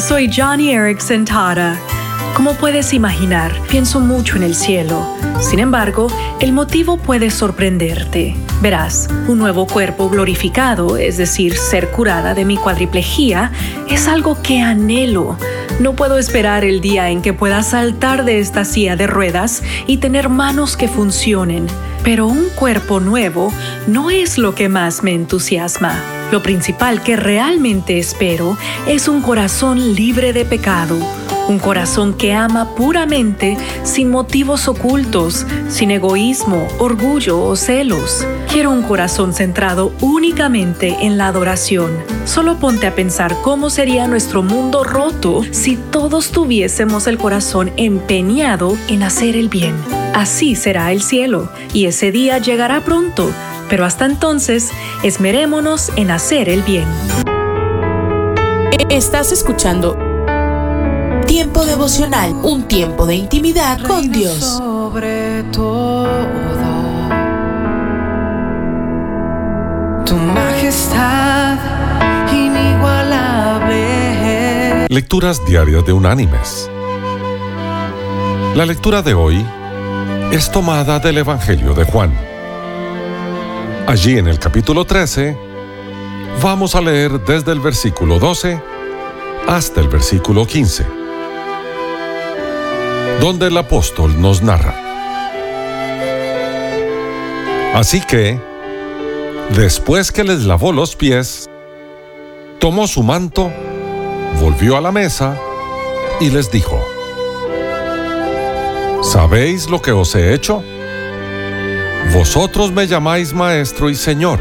Speaker 25: Soy Johnny Erickson Tara. Como puedes imaginar, pienso mucho en el cielo. Sin embargo, el motivo puede sorprenderte. Verás, un nuevo cuerpo glorificado, es decir, ser curada de mi cuadriplejía, es algo que anhelo. No puedo esperar el día en que pueda saltar de esta silla de ruedas y tener manos que funcionen. Pero un cuerpo nuevo no es lo que más me entusiasma. Lo principal que realmente espero es un corazón libre de pecado, un corazón que ama puramente sin motivos ocultos, sin egoísmo, orgullo o celos. Quiero un corazón centrado únicamente en la adoración. Solo ponte a pensar cómo sería nuestro mundo roto si todos tuviésemos el corazón empeñado en hacer el bien. Así será el cielo, y ese día llegará pronto pero hasta entonces, esmerémonos en hacer el bien.
Speaker 2: Estás escuchando Tiempo devocional, un tiempo de intimidad con Dios.
Speaker 26: Sobre todo, tu majestad inigualable.
Speaker 27: Lecturas diarias de Unánimes. La lectura de hoy es tomada del Evangelio de Juan. Allí en el capítulo 13 vamos a leer desde el versículo 12 hasta el versículo 15, donde el apóstol nos narra. Así que, después que les lavó los pies, tomó su manto, volvió a la mesa y les dijo, ¿sabéis lo que os he hecho? Vosotros me llamáis maestro y señor,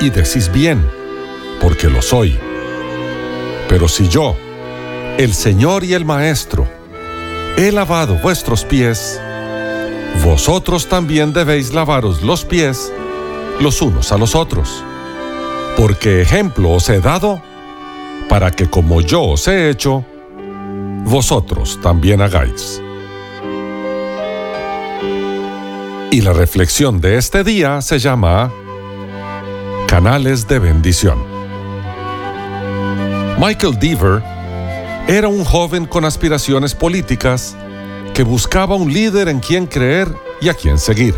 Speaker 27: y decís bien, porque lo soy. Pero si yo, el Señor y el Maestro, he lavado vuestros pies, vosotros también debéis lavaros los pies los unos a los otros. Porque ejemplo os he dado, para que como yo os he hecho, vosotros también hagáis. Y la reflexión de este día se llama Canales de bendición. Michael Deaver era un joven con aspiraciones políticas que buscaba un líder en quien creer y a quien seguir.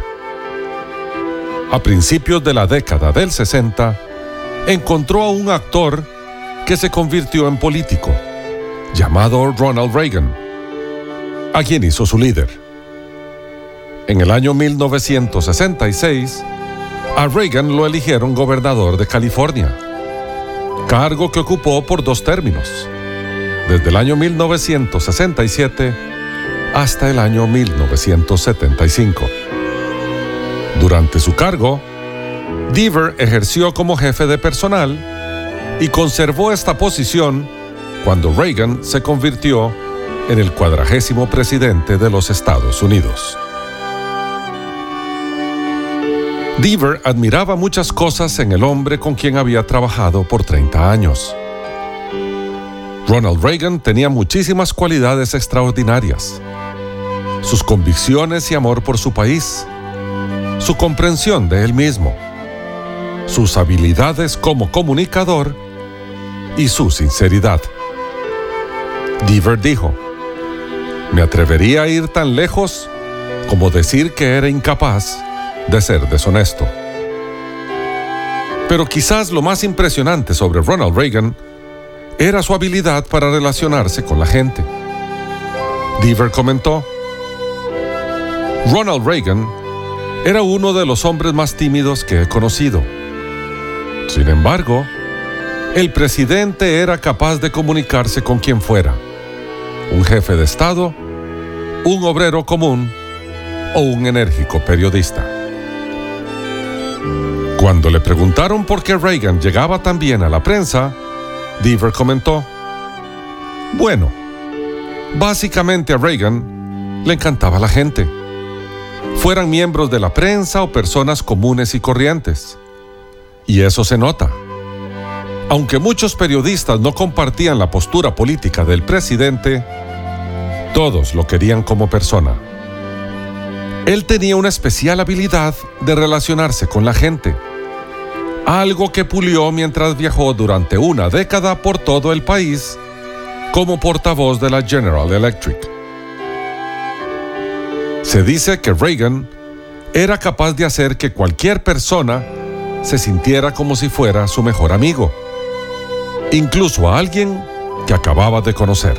Speaker 27: A principios de la década del 60, encontró a un actor que se convirtió en político, llamado Ronald Reagan, a quien hizo su líder. En el año 1966, a Reagan lo eligieron gobernador de California, cargo que ocupó por dos términos, desde el año 1967 hasta el año 1975. Durante su cargo, Deaver ejerció como jefe de personal y conservó esta posición cuando Reagan se convirtió en el cuadragésimo presidente de los Estados Unidos. Deaver admiraba muchas cosas en el hombre con quien había trabajado por 30 años. Ronald Reagan tenía muchísimas cualidades extraordinarias. Sus convicciones y amor por su país, su comprensión de él mismo, sus habilidades como comunicador y su sinceridad. Deaver dijo, me atrevería a ir tan lejos como decir que era incapaz de ser deshonesto. Pero quizás lo más impresionante sobre Ronald Reagan era su habilidad para relacionarse con la gente. Deaver comentó, Ronald Reagan era uno de los hombres más tímidos que he conocido. Sin embargo, el presidente era capaz de comunicarse con quien fuera, un jefe de Estado, un obrero común o un enérgico periodista. Cuando le preguntaron por qué Reagan llegaba tan bien a la prensa, Deaver comentó, bueno, básicamente a Reagan le encantaba la gente, fueran miembros de la prensa o personas comunes y corrientes. Y eso se nota. Aunque muchos periodistas no compartían la postura política del presidente, todos lo querían como persona. Él tenía una especial habilidad de relacionarse con la gente, algo que pulió mientras viajó durante una década por todo el país como portavoz de la General Electric. Se dice que Reagan era capaz de hacer que cualquier persona se sintiera como si fuera su mejor amigo, incluso a alguien que acababa de conocer.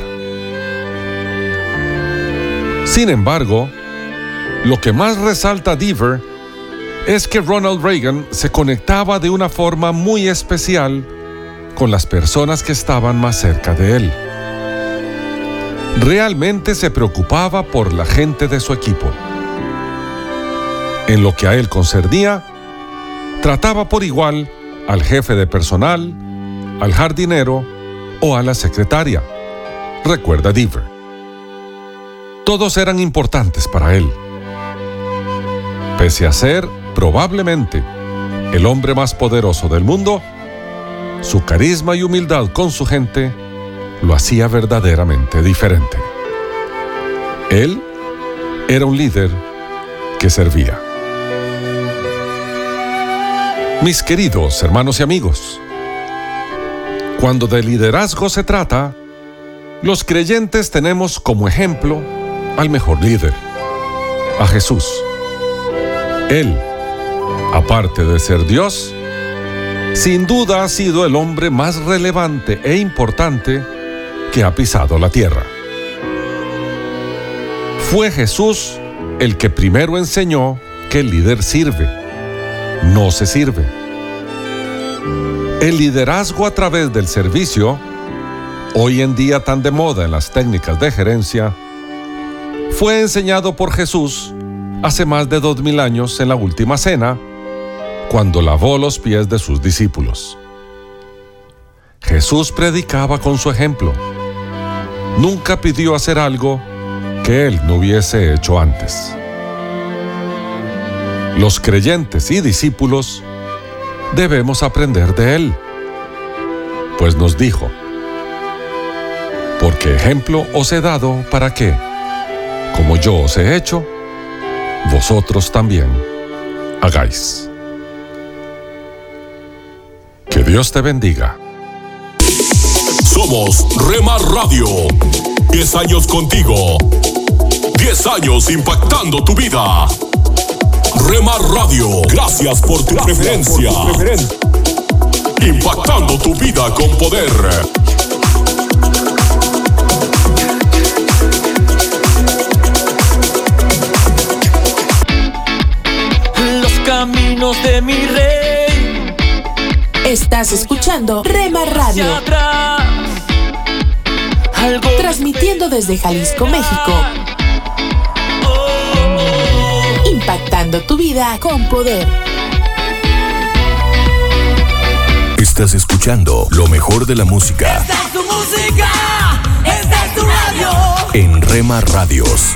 Speaker 27: Sin embargo, lo que más resalta Deaver es que Ronald Reagan se conectaba de una forma muy especial con las personas que estaban más cerca de él. Realmente se preocupaba por la gente de su equipo. En lo que a él concernía, trataba por igual al jefe de personal, al jardinero o a la secretaria. Recuerda Deaver. Todos eran importantes para él. Pese a ser probablemente el hombre más poderoso del mundo, su carisma y humildad con su gente lo hacía verdaderamente diferente. Él era un líder que servía. Mis queridos hermanos y amigos, cuando de liderazgo se trata, los creyentes tenemos como ejemplo al mejor líder, a Jesús. Él, aparte de ser Dios, sin duda ha sido el hombre más relevante e importante que ha pisado la tierra. Fue Jesús el que primero enseñó que el líder sirve no se sirve. El liderazgo a través del servicio, hoy en día tan de moda en las técnicas de gerencia, fue enseñado por Jesús hace más de dos mil años en la última cena, cuando lavó los pies de sus discípulos. Jesús predicaba con su ejemplo. Nunca pidió hacer algo que él no hubiese hecho antes los creyentes y discípulos, debemos aprender de Él. Pues nos dijo, porque ejemplo os he dado para que, como yo os he hecho, vosotros también hagáis. Dios te bendiga.
Speaker 6: Somos Remar Radio. 10 años contigo. 10 años impactando tu vida. Remar Radio, gracias por tu preferencia. Impactando tu vida con poder.
Speaker 15: Los caminos de mi rey.
Speaker 2: Estás escuchando Rema Radio. Transmitiendo desde Jalisco, México. Impactando tu vida con poder.
Speaker 6: Estás escuchando lo mejor de la música
Speaker 16: Esta es tu música, esta es tu radio.
Speaker 6: en Rema Radios.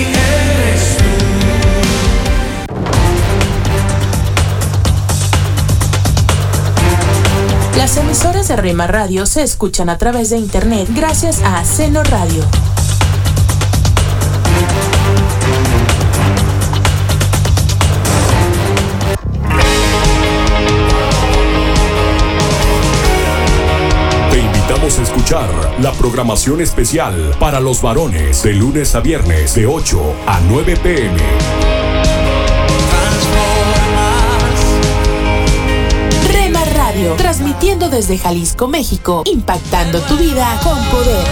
Speaker 2: Las emisoras de Rema Radio se escuchan a través de internet gracias a Seno Radio.
Speaker 6: Te invitamos a escuchar la programación especial para los varones de lunes a viernes de 8 a 9 pm.
Speaker 2: Transmitiendo desde Jalisco, México, impactando tu vida con poder.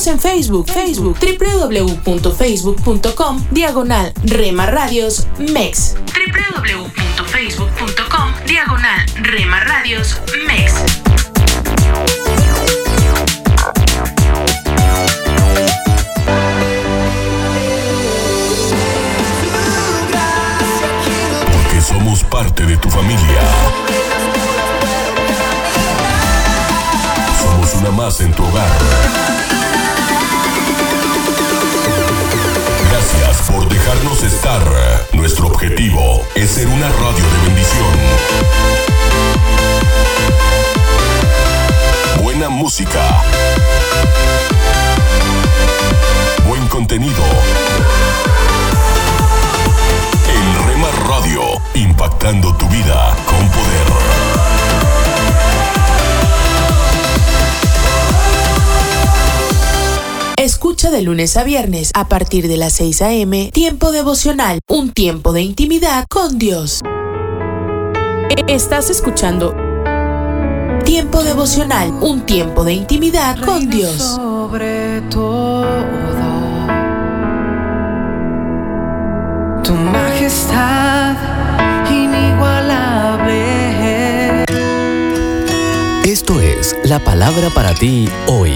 Speaker 2: Búscanos en Facebook, Facebook, www.facebook.com, diagonal Rema Radios MEX. www.facebook.com, diagonal Rema Radios MEX.
Speaker 6: Porque somos parte de tu familia. Somos una más en tu hogar. Gracias por dejarnos estar. Nuestro objetivo es ser una radio de bendición. Buena música. Buen contenido. En Rema Radio, impactando tu vida con poder.
Speaker 2: Escucha de lunes a viernes a partir de las 6 a.m. Tiempo devocional, un tiempo de intimidad con Dios. Estás escuchando Tiempo devocional, un tiempo de intimidad con Dios.
Speaker 16: sobre todo tu majestad inigualable.
Speaker 22: Esto es la palabra para ti hoy.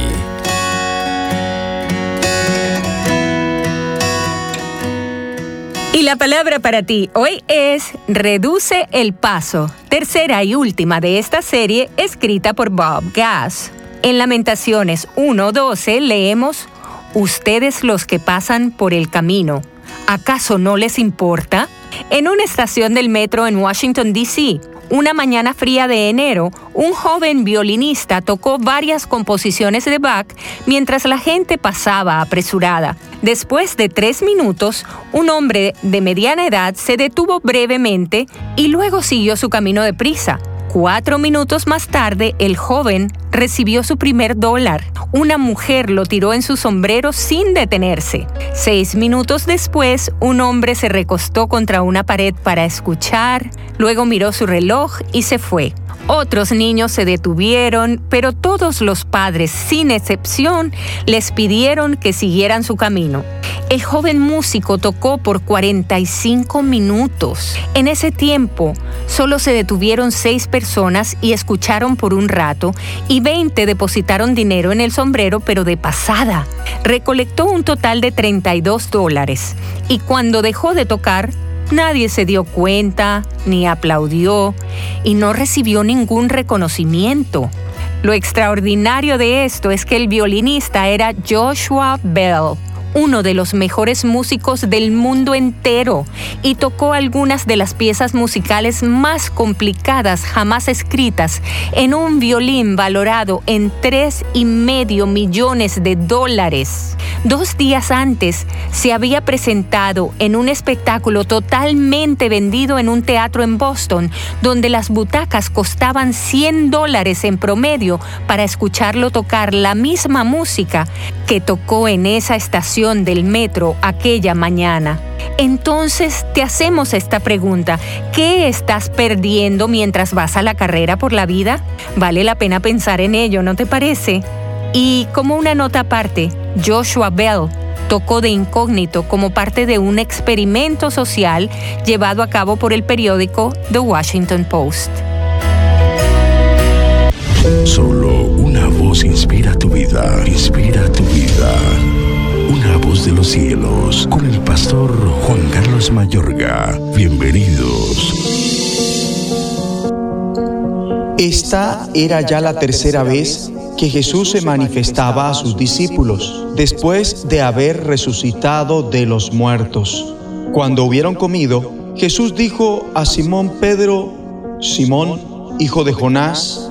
Speaker 14: La palabra para ti hoy es Reduce el paso, tercera y última de esta serie escrita por Bob Gass. En Lamentaciones 1.12 leemos, Ustedes los que pasan por el camino, ¿acaso no les importa? En una estación del metro en Washington, D.C., una mañana fría de enero, un joven violinista tocó varias composiciones de Bach mientras la gente pasaba apresurada. Después de tres minutos, un hombre de mediana edad se detuvo brevemente y luego siguió su camino deprisa. Cuatro minutos más tarde, el joven recibió su primer dólar. Una mujer lo tiró en su sombrero sin detenerse. Seis minutos después, un hombre se recostó contra una pared para escuchar, luego miró su reloj y se fue. Otros niños se detuvieron, pero todos los padres, sin excepción, les pidieron que siguieran su camino. El joven músico tocó por 45 minutos. En ese tiempo, solo se detuvieron seis personas y escucharon por un rato, y 20 depositaron dinero en el sombrero, pero de pasada. Recolectó un total de 32 dólares, y cuando dejó de tocar, Nadie se dio cuenta, ni aplaudió, y no recibió ningún reconocimiento. Lo extraordinario de esto es que el violinista era Joshua Bell, uno de los mejores músicos del mundo entero y tocó algunas de las piezas musicales más complicadas jamás escritas en un violín valorado en tres y medio millones de dólares. Dos días antes se había presentado en un espectáculo totalmente vendido en un teatro en Boston, donde las butacas costaban 100 dólares en promedio para escucharlo tocar la misma música que tocó en esa estación del metro aquella mañana. Entonces te hacemos esta pregunta. ¿Qué estás perdiendo mientras vas a la carrera por la vida? Vale la pena pensar en ello, ¿no te parece? Y como una nota aparte, Joshua Bell tocó de incógnito como parte de un experimento social llevado a cabo por el periódico The Washington Post.
Speaker 28: Solo una inspira tu vida, inspira tu vida una voz de los cielos, con el pastor Juan Carlos Mayorga. Bienvenidos.
Speaker 29: Esta era ya la tercera vez que Jesús se manifestaba a sus discípulos, después de haber resucitado de los muertos. Cuando hubieron comido, Jesús dijo a Simón Pedro, Simón, hijo de Jonás,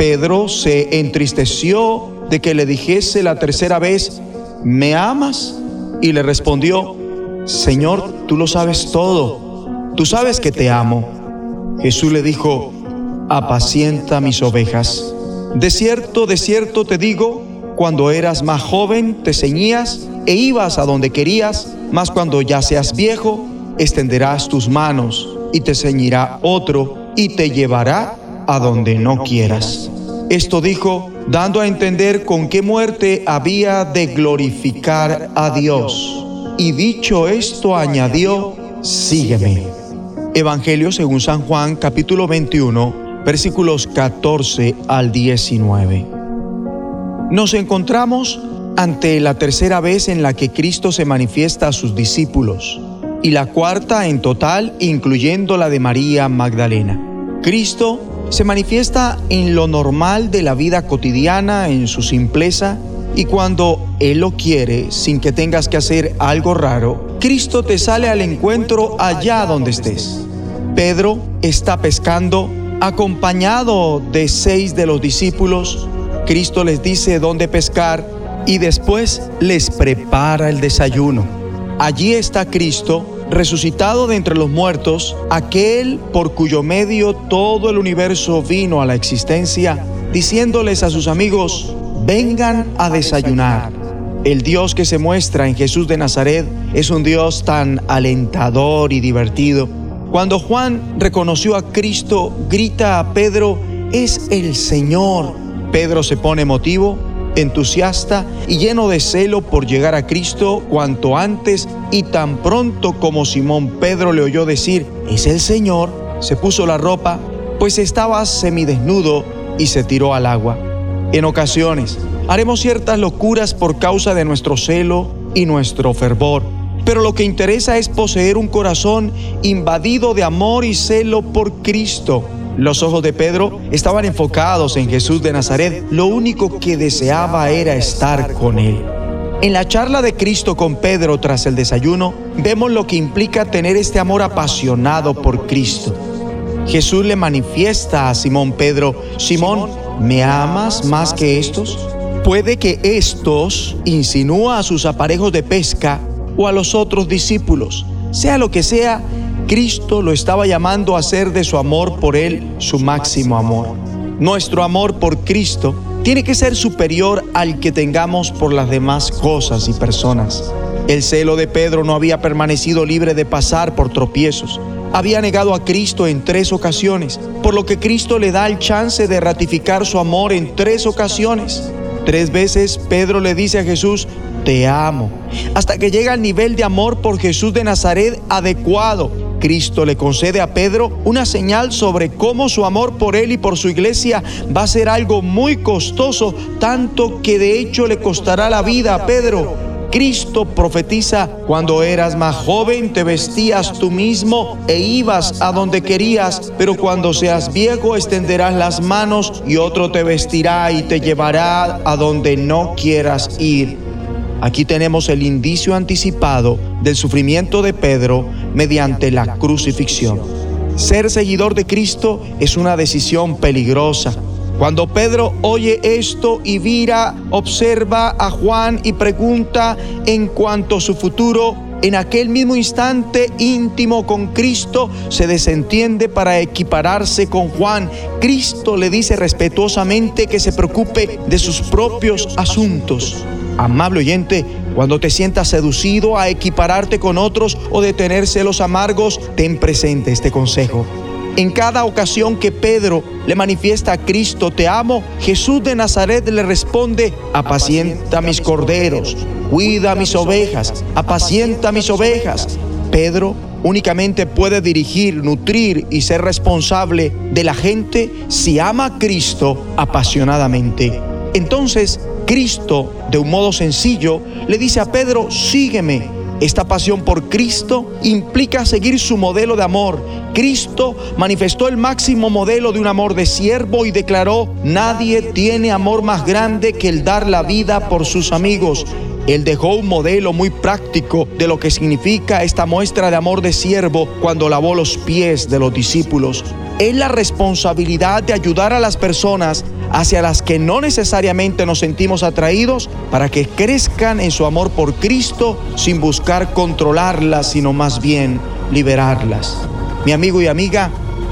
Speaker 29: Pedro se entristeció de que le dijese la tercera vez, ¿me amas? Y le respondió, Señor, tú lo sabes todo, tú sabes que te amo. Jesús le dijo, apacienta mis ovejas. De cierto, de cierto te digo, cuando eras más joven te ceñías e ibas a donde querías, mas cuando ya seas viejo, extenderás tus manos y te ceñirá otro y te llevará a donde no quieras. Esto dijo dando a entender con qué muerte había de glorificar a Dios. Y dicho esto añadió, sígueme. Evangelio según San Juan capítulo 21 versículos 14 al 19. Nos encontramos ante la tercera vez en la que Cristo se manifiesta a sus discípulos y la cuarta en total incluyendo la de María Magdalena. Cristo se manifiesta en lo normal de la vida cotidiana, en su simpleza, y cuando Él lo quiere, sin que tengas que hacer algo raro, Cristo te sale al encuentro allá donde estés. Pedro está pescando acompañado de seis de los discípulos. Cristo les dice dónde pescar y después les prepara el desayuno. Allí está Cristo resucitado de entre los muertos, aquel por cuyo medio todo el universo vino a la existencia, diciéndoles a sus amigos, vengan a desayunar. El Dios que se muestra en Jesús de Nazaret es un Dios tan alentador y divertido. Cuando Juan reconoció a Cristo, grita a Pedro, es el Señor. Pedro se pone emotivo entusiasta y lleno de celo por llegar a Cristo cuanto antes y tan pronto como Simón Pedro le oyó decir, es el Señor, se puso la ropa, pues estaba semidesnudo y se tiró al agua. En ocasiones haremos ciertas locuras por causa de nuestro celo y nuestro fervor, pero lo que interesa es poseer un corazón invadido de amor y celo por Cristo los ojos de Pedro estaban enfocados en Jesús de Nazaret. Lo único que deseaba era estar con él. En la charla de Cristo con Pedro tras el desayuno, vemos lo que implica tener este amor apasionado por Cristo. Jesús le manifiesta a Simón Pedro, Simón, ¿me amas más que estos? Puede que estos insinúa a sus aparejos de pesca o a los otros discípulos. Sea lo que sea, Cristo lo estaba llamando a hacer de su amor por él su máximo amor. Nuestro amor por Cristo tiene que ser superior al que tengamos por las demás cosas y personas. El celo de Pedro no había permanecido libre de pasar por tropiezos. Había negado a Cristo en tres ocasiones, por lo que Cristo le da el chance de ratificar su amor en tres ocasiones. Tres veces Pedro le dice a Jesús, te amo, hasta que llega al nivel de amor por Jesús de Nazaret adecuado. Cristo le concede a Pedro una señal sobre cómo su amor por él y por su iglesia va a ser algo muy costoso, tanto que de hecho le costará la vida a Pedro. Cristo profetiza, cuando eras más joven te vestías tú mismo e ibas a donde querías, pero cuando seas viejo extenderás las manos y otro te vestirá y te llevará a donde no quieras ir. Aquí tenemos el indicio anticipado del sufrimiento de Pedro mediante la crucifixión. Ser seguidor de Cristo es una decisión peligrosa cuando Pedro oye esto y vira, observa a Juan y pregunta en cuanto a su futuro, en aquel mismo instante íntimo con Cristo se desentiende para equipararse con Juan. Cristo le dice respetuosamente que se preocupe de sus propios asuntos. Amable oyente, cuando te sientas seducido a equipararte con otros o de tener celos amargos, ten presente este consejo. En cada ocasión que Pedro le manifiesta a Cristo, te amo, Jesús de Nazaret le responde, apacienta mis corderos, cuida mis ovejas, apacienta mis ovejas. Pedro únicamente puede dirigir, nutrir y ser responsable de la gente si ama a Cristo apasionadamente. Entonces, Cristo, de un modo sencillo, le dice a Pedro, sígueme esta pasión por Cristo implica seguir su modelo de amor. Cristo manifestó el máximo modelo de un amor de siervo y declaró, nadie tiene amor más grande que el dar la vida por sus amigos. Él dejó un modelo muy práctico de lo que significa esta muestra de amor de siervo cuando lavó los pies de los discípulos. Es la responsabilidad de ayudar a las personas hacia las que no necesariamente nos sentimos atraídos para que crezcan en su amor por Cristo sin buscar controlarlas, sino más bien liberarlas. Mi amigo y amiga,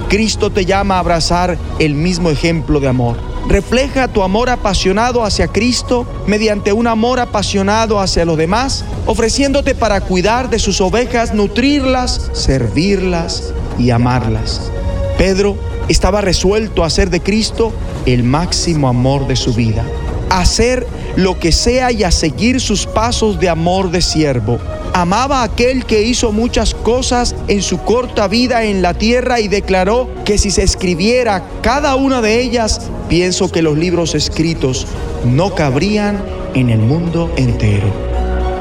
Speaker 29: Cristo te llama a abrazar el mismo ejemplo de amor. Refleja tu amor apasionado hacia Cristo mediante un amor apasionado hacia los demás, ofreciéndote para cuidar de sus ovejas, nutrirlas, servirlas y amarlas. Pedro estaba resuelto a hacer de Cristo el máximo amor de su vida, a hacer lo que sea y a seguir sus pasos de amor de siervo. Amaba a aquel que hizo muchas cosas en su corta vida en la tierra y declaró que si se escribiera cada una de ellas, pienso que los libros escritos no cabrían en el mundo entero.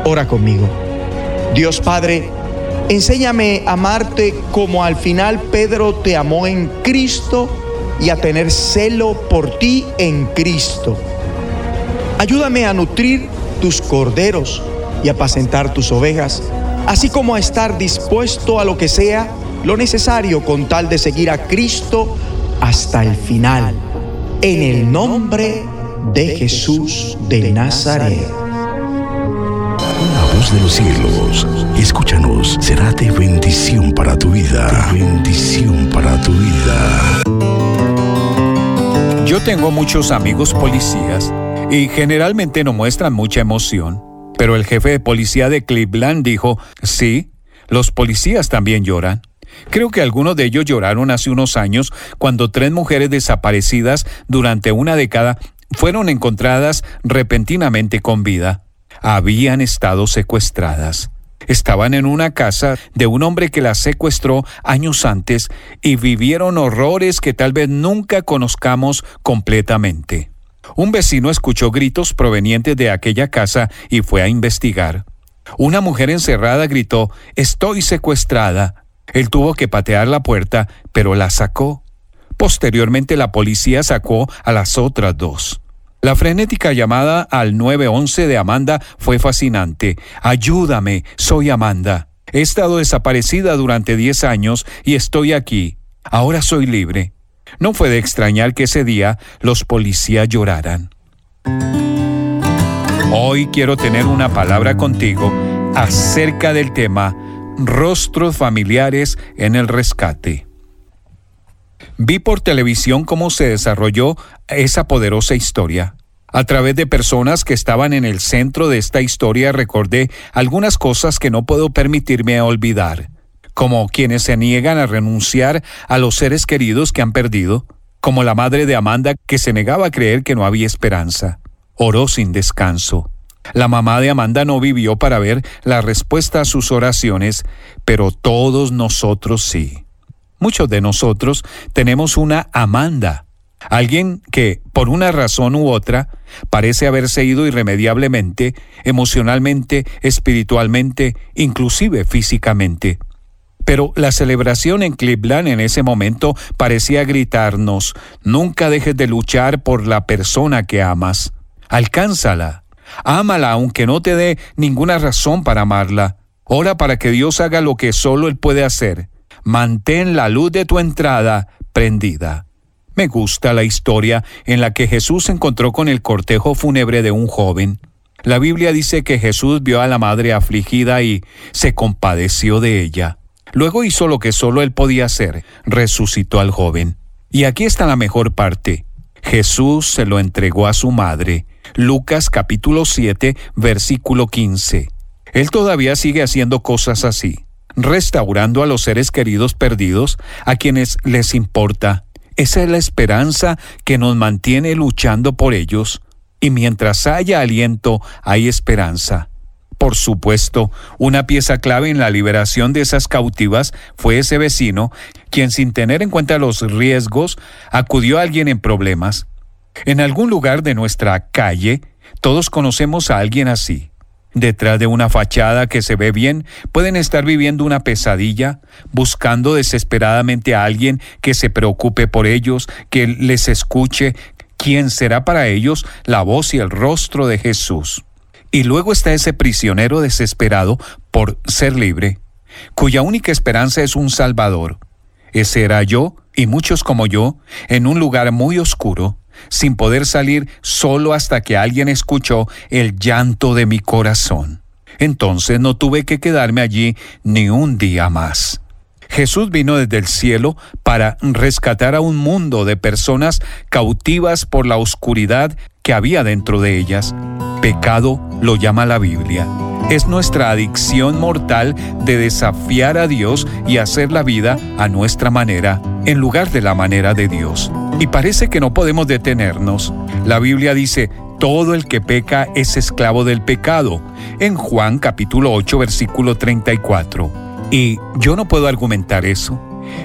Speaker 29: Ora conmigo. Dios Padre, enséñame a amarte como al final Pedro te amó en Cristo y a tener celo por ti en Cristo. Ayúdame a nutrir tus corderos y apacentar tus ovejas, así como a estar dispuesto a lo que sea lo necesario con tal de seguir a Cristo hasta el final. En el nombre de Jesús de Nazaret.
Speaker 28: La voz de los cielos, escúchanos, será de bendición para tu vida. bendición para tu vida.
Speaker 30: Yo tengo muchos amigos policías y generalmente no muestran mucha emoción. Pero el jefe de policía de Cleveland dijo, sí, los policías también lloran. Creo que algunos de ellos lloraron hace unos años cuando tres mujeres desaparecidas durante una década fueron encontradas repentinamente con vida. Habían estado secuestradas. Estaban en una casa de un hombre que las secuestró años antes y vivieron horrores que tal vez nunca conozcamos completamente. Un vecino escuchó gritos provenientes de aquella casa y fue a investigar. Una mujer encerrada gritó, Estoy secuestrada. Él tuvo que patear la puerta, pero la sacó. Posteriormente la policía sacó a las otras dos. La frenética llamada al 911 de Amanda fue fascinante. Ayúdame, soy Amanda. He estado desaparecida durante 10 años y estoy aquí. Ahora soy libre. No fue de extrañar que ese día los policías lloraran. Hoy quiero tener una palabra contigo acerca del tema Rostros familiares en el rescate. Vi por televisión cómo se desarrolló esa poderosa historia. A través de personas que estaban en el centro de esta historia recordé algunas cosas que no puedo permitirme olvidar, como quienes se niegan a renunciar a los seres queridos que han perdido, como la madre de Amanda que se negaba a creer que no había esperanza. Oró sin descanso. La mamá de Amanda no vivió para ver la respuesta a sus oraciones, pero todos nosotros sí. Muchos de nosotros tenemos una Amanda, alguien que, por una razón u otra, parece haberse ido irremediablemente, emocionalmente, espiritualmente, inclusive físicamente. Pero la celebración en Cleveland en ese momento parecía gritarnos, nunca dejes de luchar por la persona que amas. Alcánzala. Ámala aunque no te dé ninguna razón para amarla. Ora para que Dios haga lo que solo Él puede hacer. Mantén la luz de tu entrada prendida. Me gusta la historia en la que Jesús se encontró con el cortejo fúnebre de un joven. La Biblia dice que Jesús vio a la madre afligida y se compadeció de ella. Luego hizo lo que solo él podía hacer, resucitó al joven. Y aquí está la mejor parte. Jesús se lo entregó a su madre. Lucas capítulo 7, versículo 15. Él todavía sigue haciendo cosas así, restaurando a los seres queridos perdidos, a quienes les importa. Esa es la esperanza que nos mantiene luchando por ellos. Y mientras haya aliento, hay esperanza. Por supuesto, una pieza clave en la liberación de esas cautivas fue ese vecino, quien sin tener en cuenta los riesgos, acudió a alguien en problemas. En algún lugar de nuestra calle, todos conocemos a alguien así. Detrás de una fachada que se ve bien, pueden estar viviendo una pesadilla, buscando desesperadamente a alguien que se preocupe por ellos, que les escuche, quien será para ellos la voz y el rostro de Jesús. Y luego está ese prisionero desesperado por ser libre, cuya única esperanza es un Salvador. Ese era yo y muchos como yo, en un lugar muy oscuro, sin poder salir solo hasta que alguien escuchó el llanto de mi corazón. Entonces no tuve que quedarme allí ni un día más. Jesús vino desde el cielo para rescatar a un mundo de personas cautivas por la oscuridad que había dentro de ellas. Pecado lo llama la Biblia. Es nuestra adicción mortal de desafiar a Dios y hacer la vida a nuestra manera, en lugar de la manera de Dios. Y parece que no podemos detenernos. La Biblia dice, todo el que peca es esclavo del pecado, en Juan capítulo 8 versículo 34. Y yo no puedo argumentar eso.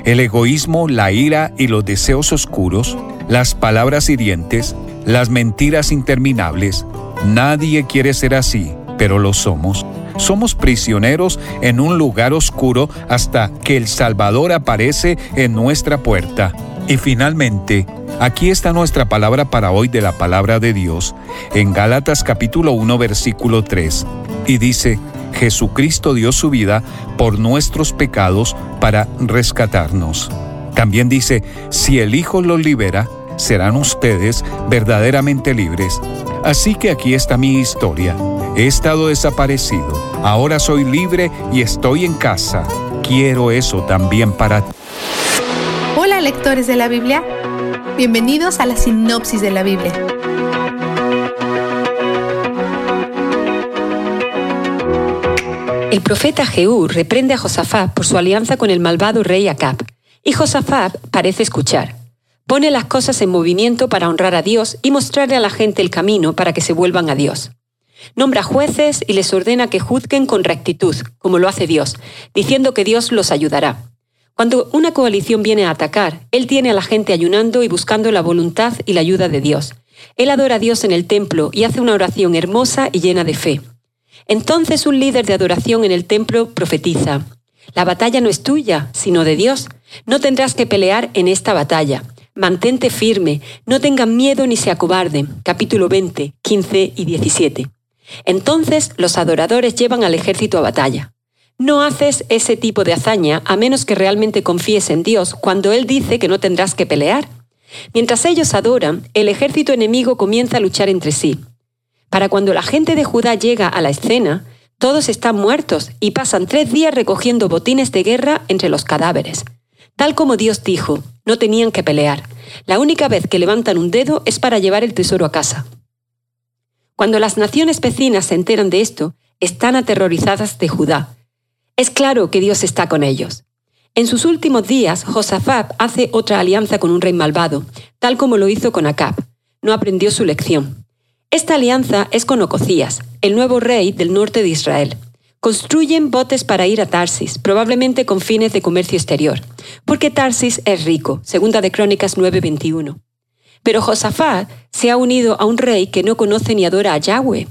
Speaker 30: El egoísmo, la ira y los deseos oscuros, las palabras hirientes, las mentiras interminables, nadie quiere ser así pero lo somos. Somos prisioneros en un lugar oscuro hasta que el Salvador aparece en nuestra puerta. Y finalmente, aquí está nuestra palabra para hoy de la palabra de Dios, en Gálatas capítulo 1 versículo 3. Y dice, Jesucristo dio su vida por nuestros pecados para rescatarnos. También dice, si el Hijo los libera, serán ustedes verdaderamente libres. Así que aquí está mi historia. He estado desaparecido, ahora soy libre y estoy en casa. Quiero eso también para ti.
Speaker 31: Hola lectores de la Biblia, bienvenidos a la sinopsis de la Biblia.
Speaker 32: El profeta Jehú reprende a Josafat por su alianza con el malvado rey Acab, y Josafat parece escuchar. Pone las cosas en movimiento para honrar a Dios y mostrarle a la gente el camino para que se vuelvan a Dios. Nombra jueces y les ordena que juzguen con rectitud, como lo hace Dios, diciendo que Dios los ayudará. Cuando una coalición viene a atacar, Él tiene a la gente ayunando y buscando la voluntad y la ayuda de Dios. Él adora a Dios en el templo y hace una oración hermosa y llena de fe. Entonces un líder de adoración en el templo profetiza, La batalla no es tuya, sino de Dios. No tendrás que pelear en esta batalla. Mantente firme, no tengan miedo ni se acobarden. Capítulo 20, 15 y 17. Entonces los adoradores llevan al ejército a batalla. No haces ese tipo de hazaña a menos que realmente confíes en Dios cuando Él dice que no tendrás que pelear. Mientras ellos adoran, el ejército enemigo comienza a luchar entre sí. Para cuando la gente de Judá llega a la escena, todos están muertos y pasan tres días recogiendo botines de guerra entre los cadáveres. Tal como Dios dijo, no tenían que pelear. La única vez que levantan un dedo es para llevar el tesoro a casa. Cuando las naciones vecinas se enteran de esto, están aterrorizadas de Judá. Es claro que Dios está con ellos. En sus últimos días, Josafat hace otra alianza con un rey malvado, tal como lo hizo con Acab. No aprendió su lección. Esta alianza es con Ococías, el nuevo rey del norte de Israel. Construyen botes para ir a Tarsis, probablemente con fines de comercio exterior, porque Tarsis es rico, segunda de Crónicas 9:21. Pero Josafat se ha unido a un rey que no conoce ni adora a Yahweh,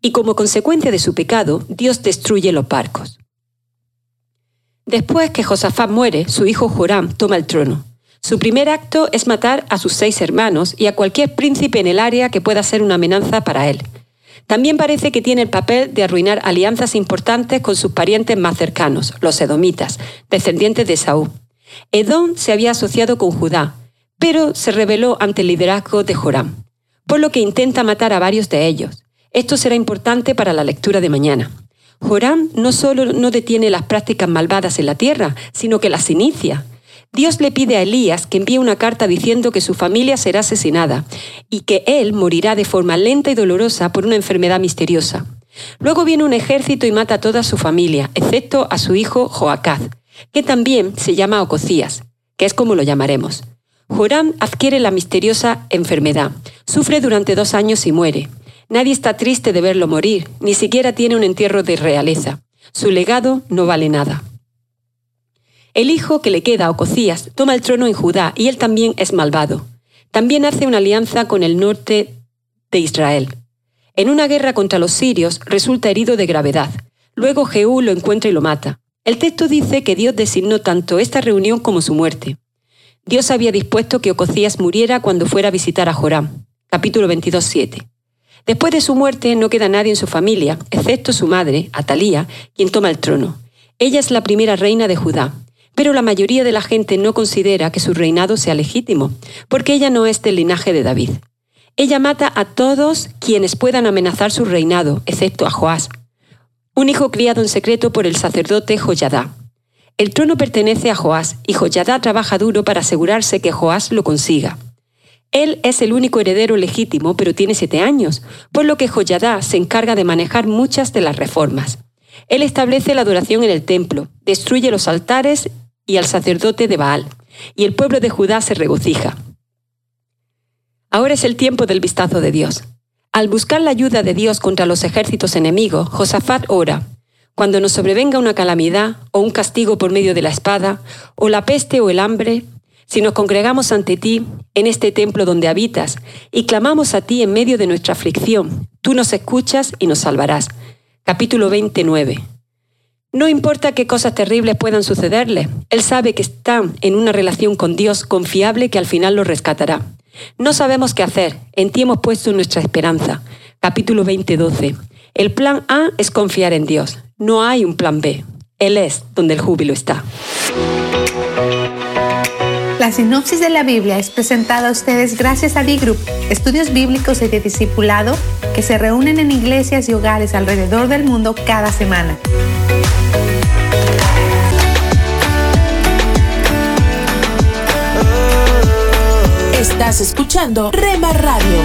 Speaker 32: y como consecuencia de su pecado, Dios destruye los barcos. Después que Josafat muere, su hijo Joram toma el trono. Su primer acto es matar a sus seis hermanos y a cualquier príncipe en el área que pueda ser una amenaza para él. También parece que tiene el papel de arruinar alianzas importantes con sus parientes más cercanos, los edomitas, descendientes de Saúl. Edom se había asociado con Judá, pero se rebeló ante el liderazgo de Joram, por lo que intenta matar a varios de ellos. Esto será importante para la lectura de mañana. Joram no solo no detiene las prácticas malvadas en la tierra, sino que las inicia. Dios le pide a Elías que envíe una carta diciendo que su familia será asesinada y que él morirá de forma lenta y dolorosa por una enfermedad misteriosa. Luego viene un ejército y mata a toda su familia, excepto a su hijo Joacaz, que también se llama Ococías, que es como lo llamaremos. Joram adquiere la misteriosa enfermedad, sufre durante dos años y muere. Nadie está triste de verlo morir, ni siquiera tiene un entierro de realeza. Su legado no vale nada. El hijo que le queda, Ococías, toma el trono en Judá y él también es malvado. También hace una alianza con el norte de Israel. En una guerra contra los sirios resulta herido de gravedad. Luego Jehú lo encuentra y lo mata. El texto dice que Dios designó tanto esta reunión como su muerte. Dios había dispuesto que Ococías muriera cuando fuera a visitar a Joram. Capítulo 22, 7. Después de su muerte no queda nadie en su familia, excepto su madre, Atalía, quien toma el trono. Ella es la primera reina de Judá. Pero la mayoría de la gente no considera que su reinado sea legítimo, porque ella no es del linaje de David. Ella mata a todos quienes puedan amenazar su reinado, excepto a Joás, un hijo criado en secreto por el sacerdote Joyadá. El trono pertenece a Joás y Joyadá trabaja duro para asegurarse que Joás lo consiga. Él es el único heredero legítimo, pero tiene siete años, por lo que Joyadá se encarga de manejar muchas de las reformas. Él establece la adoración en el templo, destruye los altares y al sacerdote de Baal, y el pueblo de Judá se regocija. Ahora es el tiempo del vistazo de Dios. Al buscar la ayuda de Dios contra los ejércitos enemigos, Josafat ora, cuando nos sobrevenga una calamidad o un castigo por medio de la espada, o la peste o el hambre, si nos congregamos ante ti en este templo donde habitas y clamamos a ti en medio de nuestra aflicción, tú nos escuchas y nos salvarás. Capítulo 29. No importa qué cosas terribles puedan sucederle, él sabe que está en una relación con Dios confiable que al final lo rescatará. No sabemos qué hacer, en ti hemos puesto nuestra esperanza. Capítulo 20:12. El plan A es confiar en Dios, no hay un plan B. Él es donde el júbilo está.
Speaker 31: La sinopsis de la Biblia es presentada a ustedes gracias a D-Group, estudios bíblicos y de discipulado que se reúnen en iglesias y hogares alrededor del mundo cada semana.
Speaker 2: Estás escuchando Rema Radio.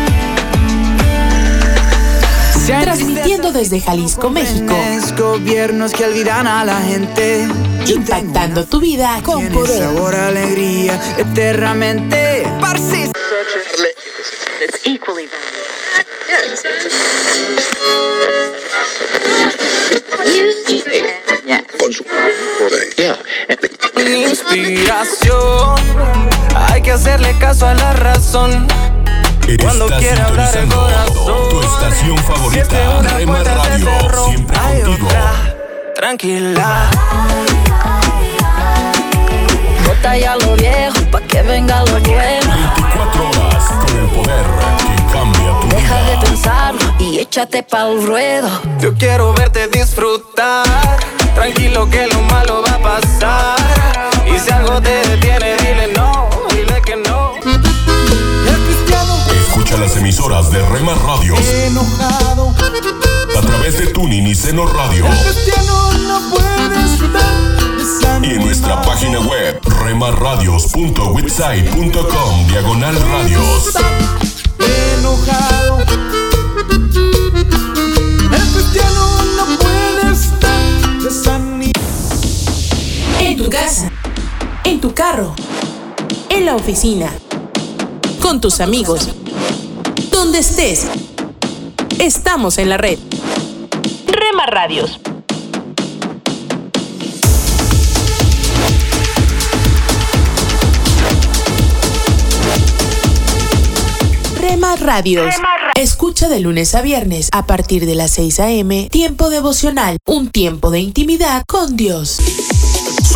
Speaker 2: Transmitiendo desde Jalisco, México.
Speaker 16: Gobiernos que olvidan a la gente.
Speaker 2: Impactando tu vida con poder.
Speaker 16: Sabor, alegría, eternamente. Inspiración. Hay que hacerle caso a la razón. Cuando
Speaker 6: Estás
Speaker 16: quiera hablar el corazón.
Speaker 6: tu estación favorita,
Speaker 16: una
Speaker 6: Rema Radio,
Speaker 16: cerró,
Speaker 6: siempre
Speaker 16: hay
Speaker 6: contigo.
Speaker 16: otra, Tranquila.
Speaker 33: Bota ya lo viejo pa' que venga lo nuevo.
Speaker 6: 24 horas con el poder que cambia tu
Speaker 33: Deja de
Speaker 6: vida.
Speaker 33: pensarlo y échate pa'l ruedo.
Speaker 16: Yo quiero verte disfrutar. Tranquilo que lo malo va a pasar. Y si algo te detiene, dile no, dile que no.
Speaker 6: Escucha las emisoras de Rema Radios
Speaker 34: Enojado,
Speaker 6: a través de Tuning y Seno Radio. Y en nuestra página web remarradios.witsite.com diagonal radios.
Speaker 34: enojado.
Speaker 2: Tu casa, en tu carro, en la oficina, con tus amigos, donde estés. Estamos en la red. Rema Radios. Rema Radios. Escucha de lunes a viernes a partir de las 6 a.m. Tiempo devocional, un tiempo de intimidad con Dios.